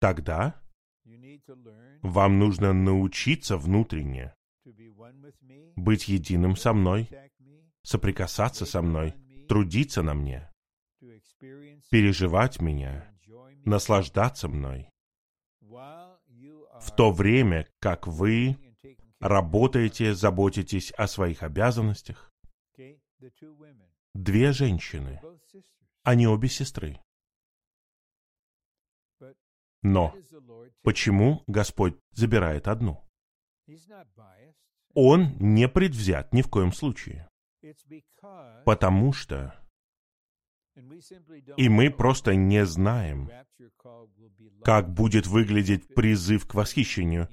тогда вам нужно научиться внутренне быть единым со мной, соприкасаться со мной, трудиться на мне, переживать меня, наслаждаться мной, в то время, как вы работаете, заботитесь о своих обязанностях. Две женщины, они обе сестры. Но почему Господь забирает одну? Он не предвзят ни в коем случае. Потому что и мы просто не знаем, как будет выглядеть призыв к восхищению.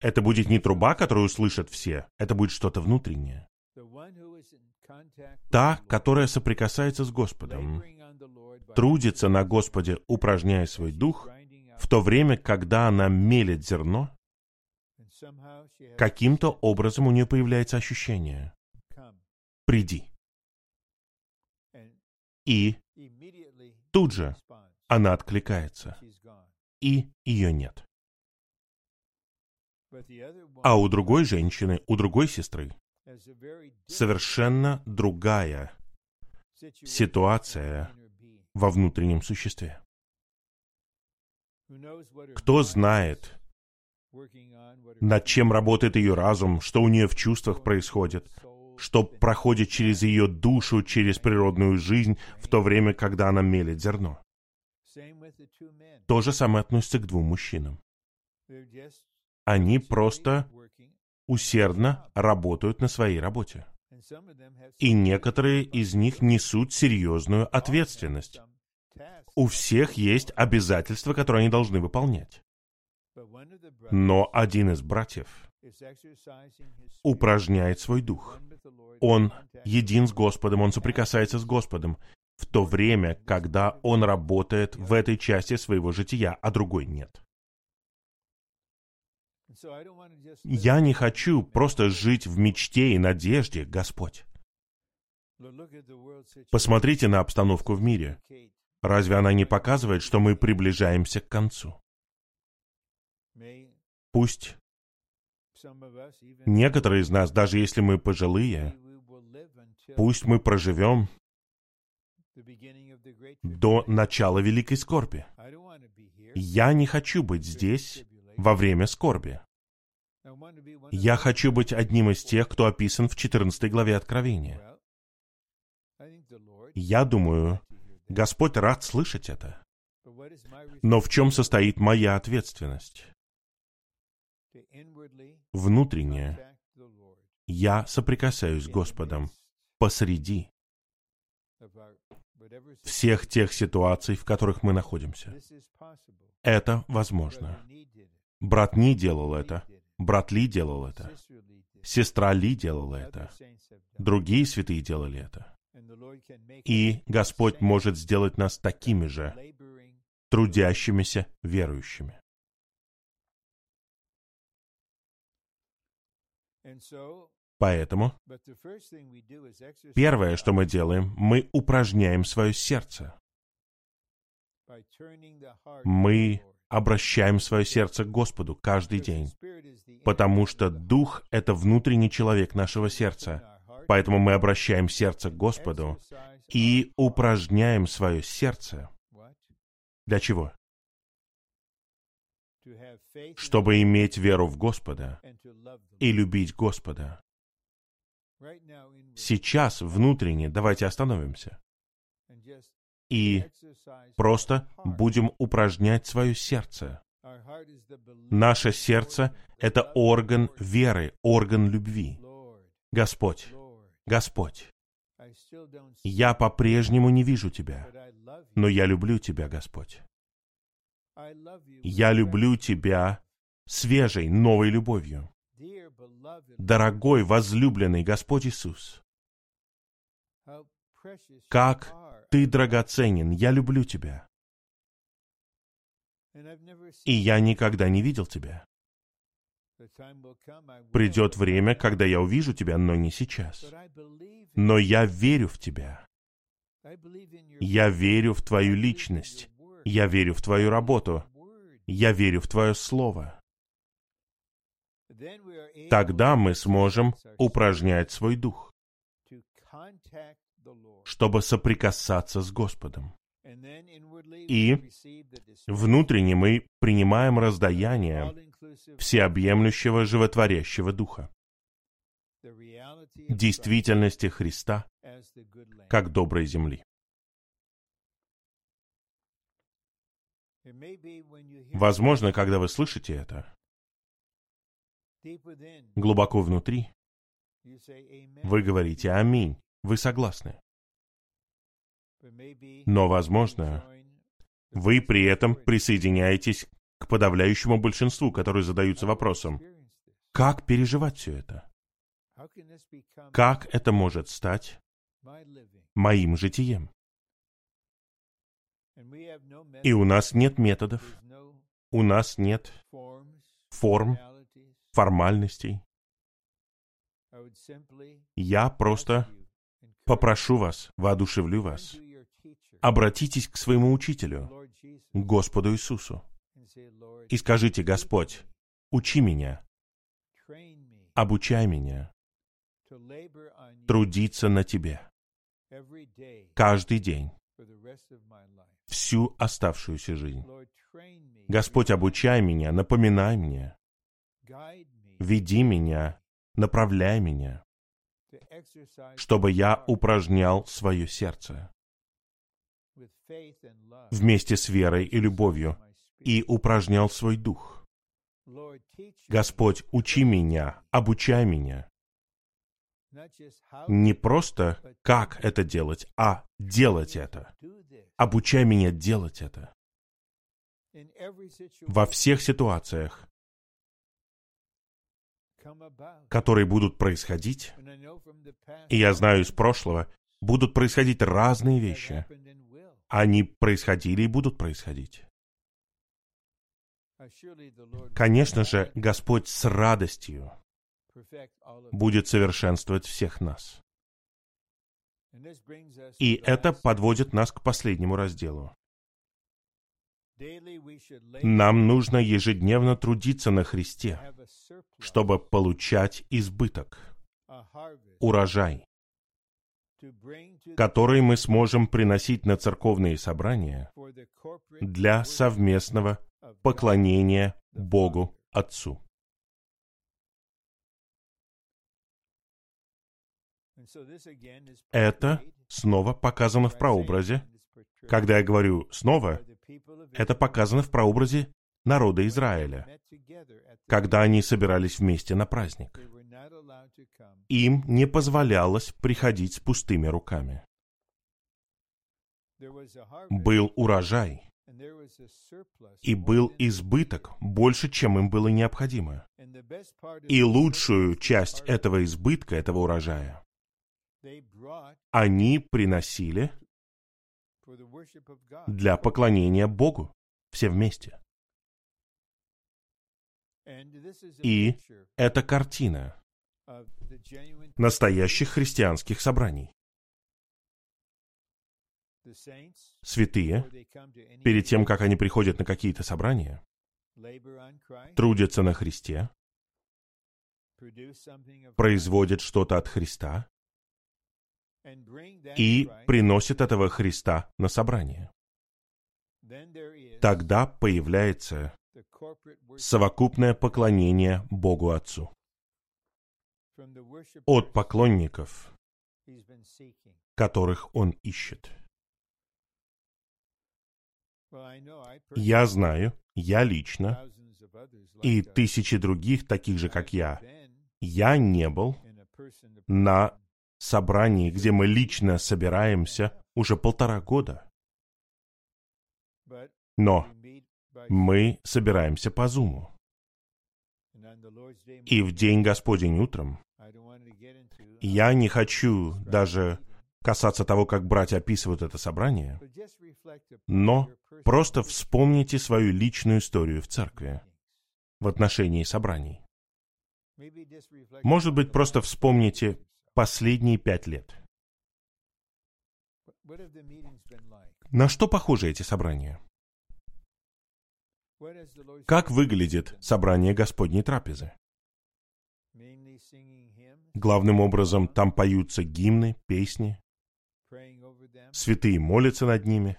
Это будет не труба, которую услышат все, это будет что-то внутреннее. Та, которая соприкасается с Господом, трудится на Господе, упражняя свой дух, в то время, когда она мелет зерно, каким-то образом у нее появляется ощущение «приди». И тут же она откликается, и ее нет. А у другой женщины, у другой сестры, совершенно другая ситуация во внутреннем существе. Кто знает, над чем работает ее разум, что у нее в чувствах происходит, что проходит через ее душу, через природную жизнь, в то время, когда она мелет зерно. То же самое относится к двум мужчинам. Они просто усердно работают на своей работе. И некоторые из них несут серьезную ответственность. У всех есть обязательства, которые они должны выполнять. Но один из братьев упражняет свой дух. Он един с Господом, он соприкасается с Господом, в то время, когда он работает в этой части своего жития, а другой нет. Я не хочу просто жить в мечте и надежде, Господь. Посмотрите на обстановку в мире. Разве она не показывает, что мы приближаемся к концу? Пусть некоторые из нас, даже если мы пожилые, пусть мы проживем до начала великой скорби. Я не хочу быть здесь во время скорби. Я хочу быть одним из тех, кто описан в 14 главе Откровения. Я думаю. Господь рад слышать это. Но в чем состоит моя ответственность? Lord я соприкасаюсь с Господом посреди всех тех ситуаций, в которых мы находимся. Это возможно. Брат Ни делал это, брат Ли делал это, сестра Ли делала это, другие святые делали это. И Господь может сделать нас такими же, трудящимися верующими. Поэтому первое, что мы делаем, мы упражняем свое сердце. Мы обращаем свое сердце к Господу каждый день, потому что Дух — это внутренний человек нашего сердца. Поэтому мы обращаем сердце к Господу и упражняем свое сердце. Для чего? Чтобы иметь веру в Господа и любить Господа. Сейчас, внутренне, давайте остановимся и просто будем упражнять свое сердце. Наше сердце — это орган веры, орган любви. Господь, Господь, я по-прежнему не вижу Тебя, но я люблю Тебя, Господь. Я люблю Тебя свежей, новой любовью. Дорогой, возлюбленный Господь Иисус, как Ты драгоценен, я люблю Тебя. И я никогда не видел Тебя. Придет время, когда я увижу Тебя, но не сейчас. Но я верю в Тебя. Я верю в Твою личность. Я верю в Твою работу. Я верю в Твое Слово. Тогда мы сможем упражнять свой дух, чтобы соприкасаться с Господом. И внутренне мы принимаем раздаяние всеобъемлющего животворящего духа, действительности Христа как доброй земли. Возможно, когда вы слышите это, глубоко внутри, вы говорите «Аминь», вы согласны. Но, возможно, вы при этом присоединяетесь к подавляющему большинству, которые задаются вопросом, как переживать все это? Как это может стать моим житием? И у нас нет методов, у нас нет форм, формальностей. Я просто попрошу вас, воодушевлю вас, обратитесь к своему учителю, Господу Иисусу, и скажите, Господь, учи меня, обучай меня трудиться на Тебе каждый день, всю оставшуюся жизнь. Господь, обучай меня, напоминай мне, веди меня, направляй меня, чтобы я упражнял свое сердце вместе с верой и любовью и упражнял свой дух. Господь, учи меня, обучай меня. Не просто как это делать, а делать это. Обучай меня делать это. Во всех ситуациях, которые будут происходить, и я знаю из прошлого, будут происходить разные вещи. Они происходили и будут происходить. Конечно же, Господь с радостью будет совершенствовать всех нас. И это подводит нас к последнему разделу. Нам нужно ежедневно трудиться на Христе, чтобы получать избыток, урожай, который мы сможем приносить на церковные собрания для совместного поклонения Богу Отцу. Это снова показано в прообразе. Когда я говорю «снова», это показано в прообразе народа Израиля, когда они собирались вместе на праздник. Им не позволялось приходить с пустыми руками. Был урожай, и был избыток больше, чем им было необходимо. И лучшую часть этого избытка, этого урожая, они приносили для поклонения Богу, все вместе. И это картина настоящих христианских собраний. Святые, перед тем, как они приходят на какие-то собрания, трудятся на Христе, производят что-то от Христа и приносят этого Христа на собрание. Тогда появляется совокупное поклонение Богу Отцу. От поклонников, которых Он ищет. Я знаю, я лично, и тысячи других, таких же, как я, я не был на собрании, где мы лично собираемся уже полтора года. Но мы собираемся по Зуму. И в день Господень утром. Я не хочу даже касаться того, как братья описывают это собрание, но просто вспомните свою личную историю в церкви в отношении собраний. Может быть, просто вспомните последние пять лет. На что похожи эти собрания? Как выглядит собрание Господней трапезы? Главным образом там поются гимны, песни, святые молятся над ними.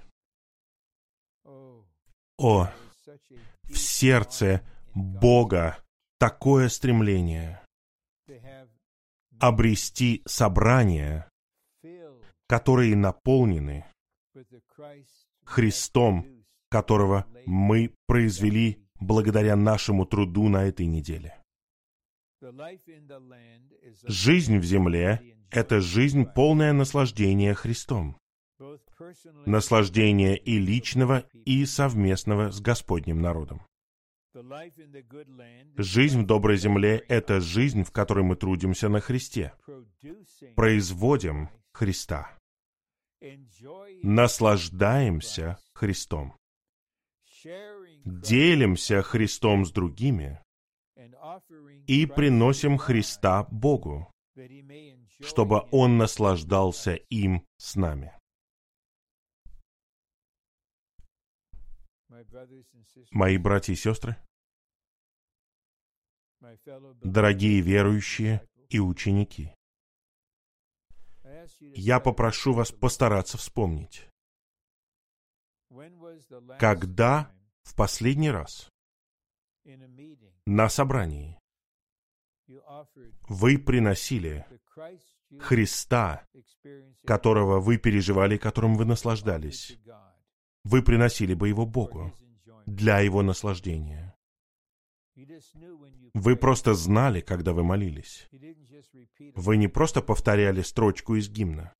О, в сердце Бога такое стремление обрести собрания, которые наполнены Христом, которого мы произвели благодаря нашему труду на этой неделе. Жизнь в земле — это жизнь полное наслаждения Христом. Наслаждение и личного, и совместного с Господним народом. Жизнь в доброй земле — это жизнь, в которой мы трудимся на Христе, производим Христа, наслаждаемся Христом, делимся Христом с другими и приносим Христа Богу, чтобы Он наслаждался им с нами. Мои братья и сестры, дорогие верующие и ученики, я попрошу вас постараться вспомнить, когда в последний раз на собрании вы приносили Христа, которого вы переживали, которым вы наслаждались. Вы приносили бы его Богу для его наслаждения. Вы просто знали, когда вы молились. Вы не просто повторяли строчку из гимна.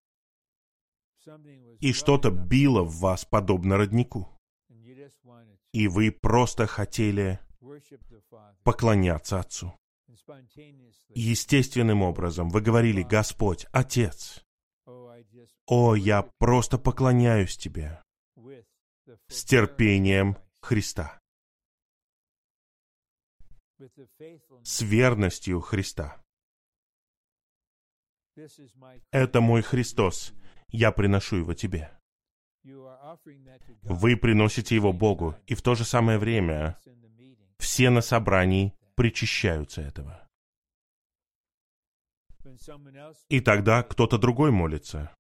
И что-то било в вас подобно роднику. И вы просто хотели поклоняться Отцу. Естественным образом вы говорили, Господь, Отец, о, я просто поклоняюсь Тебе с терпением Христа, с верностью Христа. Это мой Христос, я приношу его Тебе. Вы приносите его Богу, и в то же самое время все на собрании причащаются этого. И тогда кто-то другой молится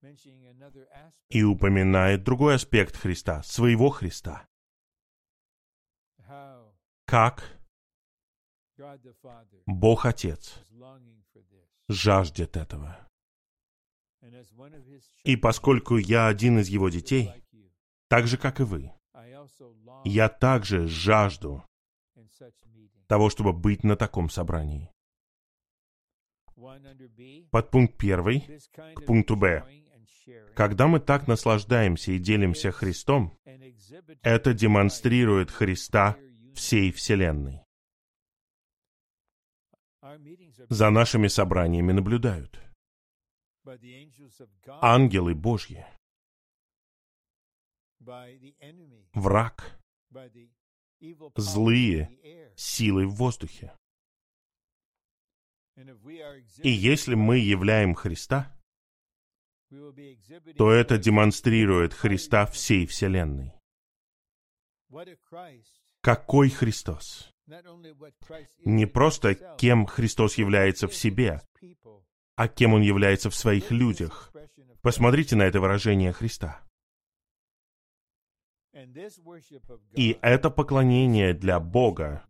и упоминает другой аспект Христа, своего Христа. Как Бог Отец жаждет этого. И поскольку я один из Его детей, так же, как и вы, я также жажду того, чтобы быть на таком собрании. Под пункт первый к пункту Б. Когда мы так наслаждаемся и делимся Христом, это демонстрирует Христа всей Вселенной. За нашими собраниями наблюдают. Ангелы Божьи, враг, злые силы в воздухе. И если мы являем Христа, то это демонстрирует Христа всей Вселенной. Какой Христос? Не просто кем Христос является в себе, а кем Он является в своих людях. Посмотрите на это выражение Христа. И это поклонение для Бога,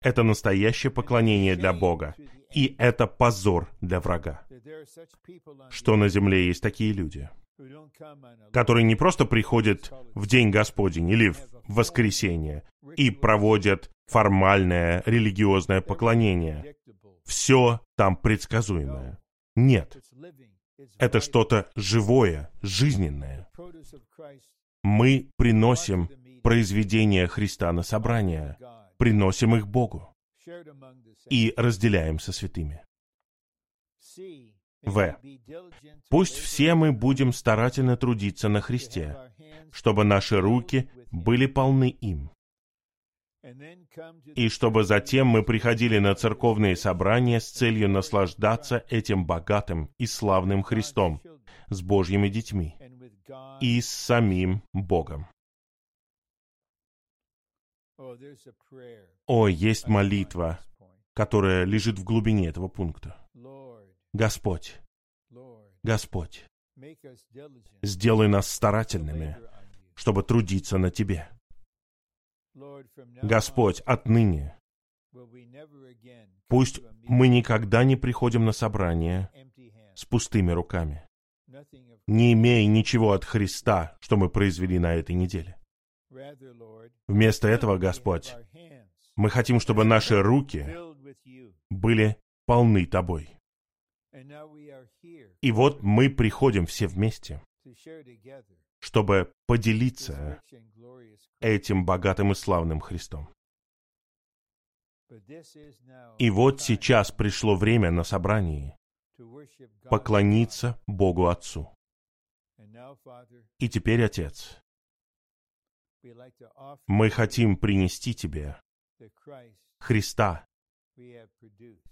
это настоящее поклонение для Бога, и это позор для врага, что на земле есть такие люди. которые не просто приходят в День Господень или в воскресенье и проводят формальное религиозное поклонение. Все там предсказуемое. Нет, это что-то живое, жизненное. Мы приносим произведения Христа на собрание, приносим их Богу и разделяем со святыми. В. Пусть все мы будем старательно трудиться на Христе, чтобы наши руки были полны им, и чтобы затем мы приходили на церковные собрания с целью наслаждаться этим богатым и славным Христом с Божьими детьми и с самим Богом. О, есть молитва, которая лежит в глубине этого пункта. Господь, Господь, сделай нас старательными, чтобы трудиться на Тебе. Господь, отныне пусть мы никогда не приходим на собрание с пустыми руками, не имея ничего от Христа, что мы произвели на этой неделе. Вместо этого, Господь, мы хотим, чтобы наши руки были полны Тобой. И вот мы приходим все вместе, чтобы поделиться этим богатым и славным Христом. И вот сейчас пришло время на собрании поклониться Богу Отцу. И теперь, Отец, мы хотим принести Тебе Христа,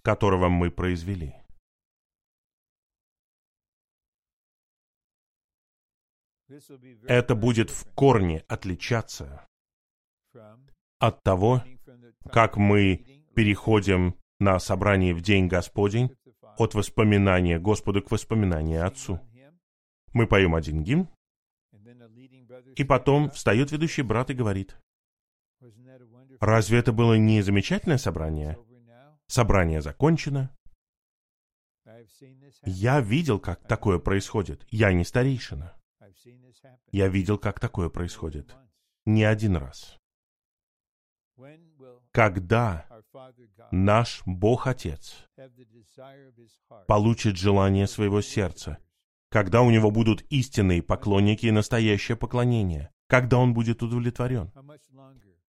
которого мы произвели. Это будет в корне отличаться от того, как мы переходим на собрание в День Господень от воспоминания Господу к воспоминанию Отцу. Мы поем один гимн, и потом встает ведущий брат и говорит, разве это было не замечательное собрание? Собрание закончено. Я видел, как такое происходит. Я не старейшина. Я видел, как такое происходит. Не один раз. Когда наш his heart получит желание своего сердца, когда у него будут истинные поклонники и настоящее поклонение, когда он будет удовлетворен,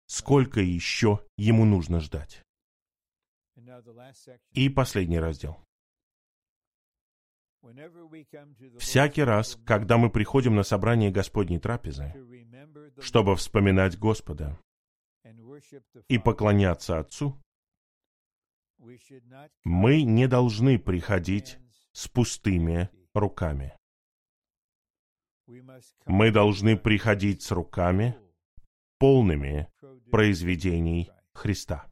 сколько еще ему нужно ждать. И последний раздел. Всякий раз, когда мы приходим на собрание Господней трапезы, чтобы вспоминать Господа и поклоняться Отцу, мы не должны приходить с пустыми. Руками. Мы должны приходить с руками, полными произведений. Христа.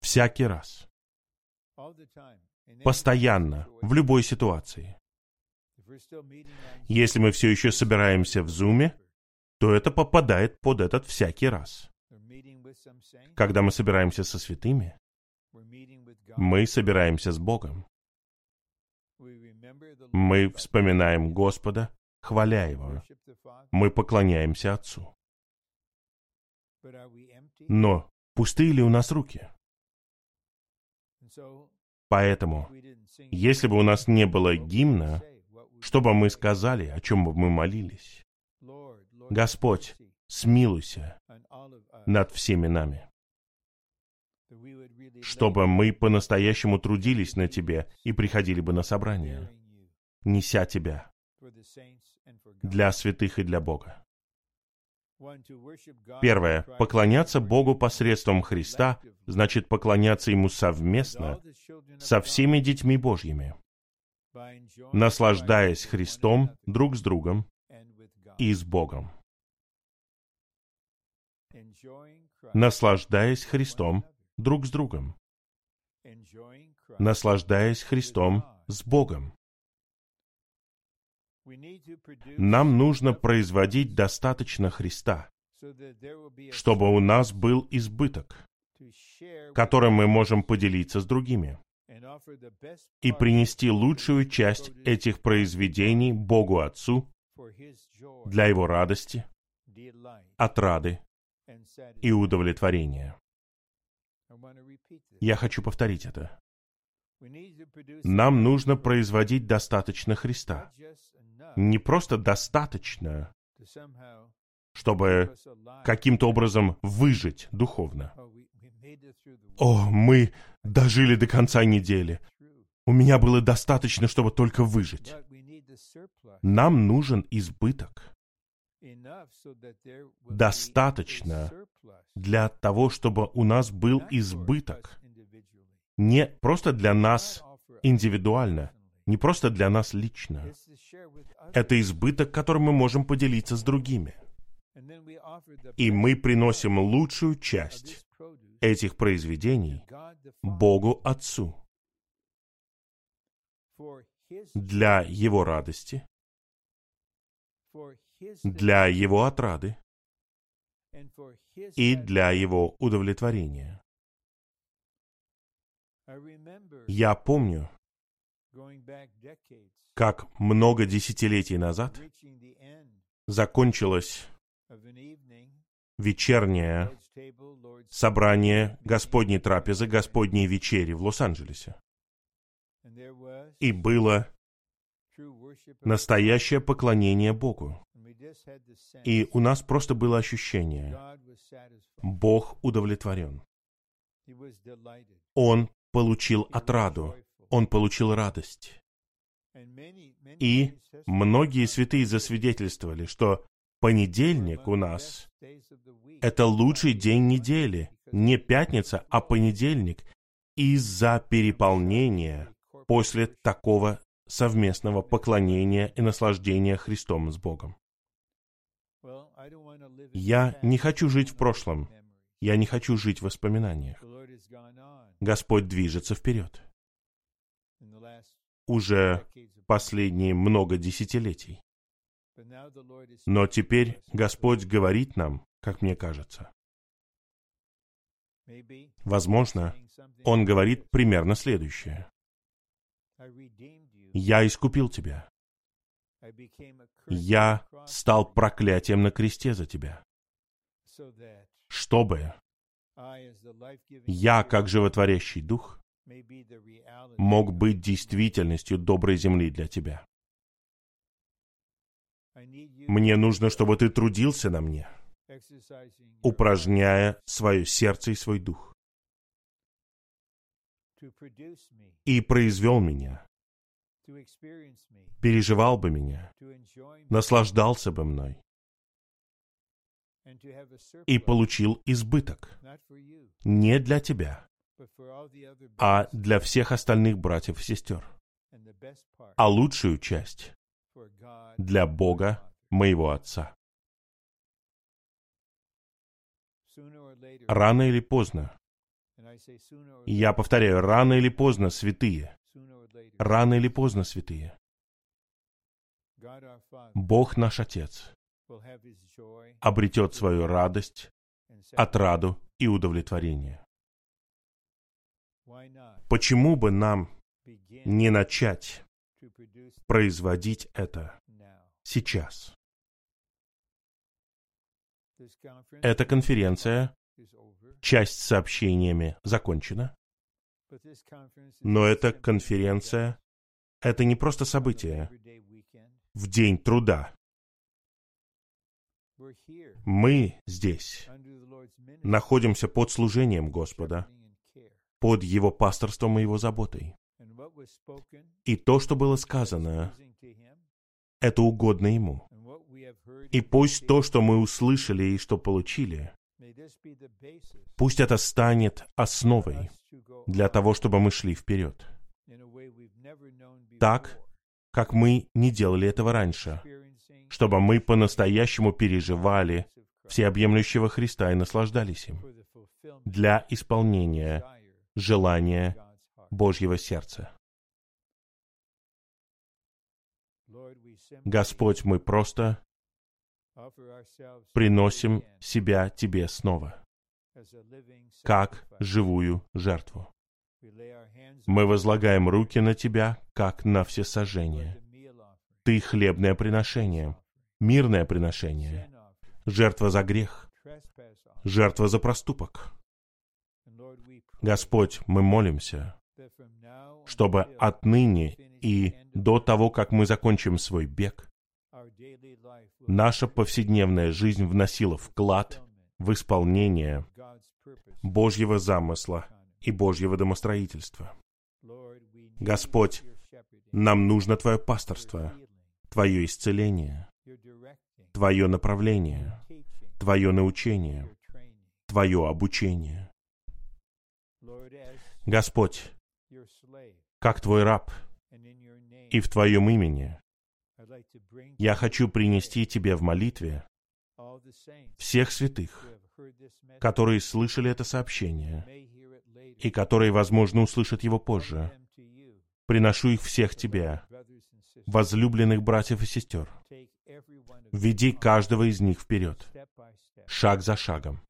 Всякий раз. Постоянно, в любой ситуации. Если мы все еще собираемся в Зуме, то это попадает под этот всякий раз. Когда мы собираемся со святыми, мы собираемся с Богом. Мы вспоминаем Господа, хваля Его. Мы поклоняемся Отцу. Но пустые ли у нас руки? Поэтому, если бы у нас не было гимна, что бы мы сказали, о чем бы мы молились? Господь, Смилуйся над всеми нами, чтобы мы по-настоящему трудились на Тебе и приходили бы на собрание, неся Тебя для святых и для Бога. Первое. Поклоняться Богу посредством Христа значит поклоняться Ему совместно со всеми детьми Божьими, наслаждаясь Христом друг с другом и с Богом. Наслаждаясь Христом. Друг с другом. Наслаждаясь Христом с Богом. Нам нужно производить достаточно Христа, чтобы у нас был избыток, которым мы можем поделиться с другими. и принести лучшую часть этих произведений Богу Отцу для Его радости, отрады и удовлетворения. Я хочу повторить это. Нам нужно производить достаточно Христа. Не просто достаточно, чтобы каким-то образом выжить духовно. Oh, О, мы дожили до конца недели. У меня было достаточно, чтобы только выжить. Нам нужен избыток Достаточно для того, чтобы у нас был избыток. Не просто для нас индивидуально, не просто для нас лично. Это избыток, которым мы можем поделиться с другими. И мы приносим лучшую часть этих произведений Богу Отцу для Его радости, для Его отрады и для Его удовлетворения. Я помню, как много десятилетий назад закончилось вечернее собрание Господней трапезы, Господней вечери в Лос-Анджелесе. И было настоящее поклонение Богу. И у нас просто было ощущение. Бог удовлетворен. Он получил отраду, он получил радость. И Многие святые засвидетельствовали, что понедельник у нас это лучший день недели, не пятница, а понедельник, из-за переполнения после такого совместного поклонения и наслаждения Христом с Богом. Я не хочу жить в прошлом. Я не хочу жить в воспоминаниях. Господь движется вперед. Уже последние много десятилетий. Но теперь. Господь говорит нам, как мне кажется. Возможно, Он говорит примерно следующее. «Я искупил тебя. Я стал проклятием на кресте за тебя, чтобы я, как животворящий дух, мог быть действительностью доброй земли для тебя. Мне нужно, чтобы ты трудился на мне, упражняя свое сердце и свой дух, и произвел меня, переживал бы меня, наслаждался бы мной и получил избыток. Не для тебя, а для всех остальных братьев и сестер, а лучшую часть для Бога, моего Отца. Рано или поздно, я повторяю, рано или поздно, святые, рано или поздно, святые, Бог наш Отец обретет свою радость, отраду и удовлетворение. Почему бы нам не начать производить это сейчас? Эта конференция, часть с сообщениями закончена, но эта конференция — это не просто событие в день труда. Мы здесь находимся под служением Господа, под Его пасторством и Его заботой. И то, что было сказано, это угодно Ему. И пусть то, что мы услышали и что получили, пусть это станет основой для того, чтобы мы шли вперед, Так, как мы не делали этого раньше, чтобы мы по-настоящему переживали всеобъемлющего Христа и наслаждались им для исполнения желания. Божьего сердца. Господь, мы просто приносим себя Тебе снова, как живую жертву, Мы возлагаем руки на Тебя, как на всесожжение. Ты хлебное приношение, мирное приношение, жертва за грех, жертва за проступок. Господь, мы молимся, чтобы отныне и до того, как мы закончим свой бег, наша повседневная жизнь вносила вклад в исполнение. Божьего замысла и Божьего домостроительства. Господь, Нам нужно Твое пасторство, Твое исцеление, Твое направление, Твое научение. Твое обучение. Господь, как Твой раб и в Твоем имени, я хочу принести Тебе в молитве всех святых, которые слышали это сообщение и которые, возможно, услышат его позже. Приношу их всех Тебе, возлюбленных братьев и сестер. Веди каждого из них вперед, шаг за шагом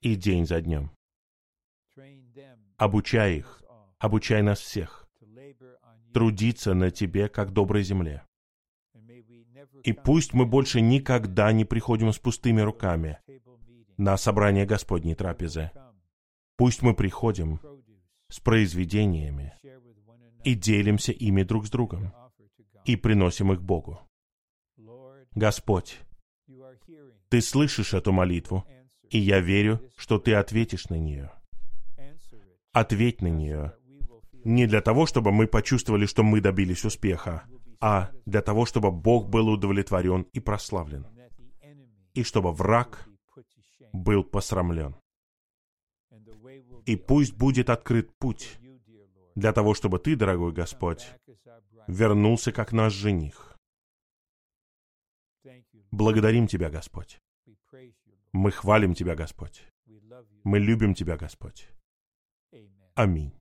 и день за днем. Обучай их, обучай нас всех, трудиться на Тебе, как доброй земле. И пусть мы больше никогда не приходим с пустыми руками на собрание Господней трапезы. Пусть мы приходим с произведениями и делимся ими друг с другом и приносим их Богу. Господь, Ты слышишь эту молитву, и я верю, что Ты ответишь на нее. Ответь на нее не для того, чтобы мы почувствовали, что мы добились успеха, а для того, чтобы Бог был удовлетворен и прославлен, и чтобы враг был посрамлен. И пусть будет открыт путь для того, чтобы Ты, дорогой Господь, вернулся как наш жених. Благодарим Тебя, Господь. Мы хвалим Тебя, Господь. Мы любим Тебя, Господь. Аминь.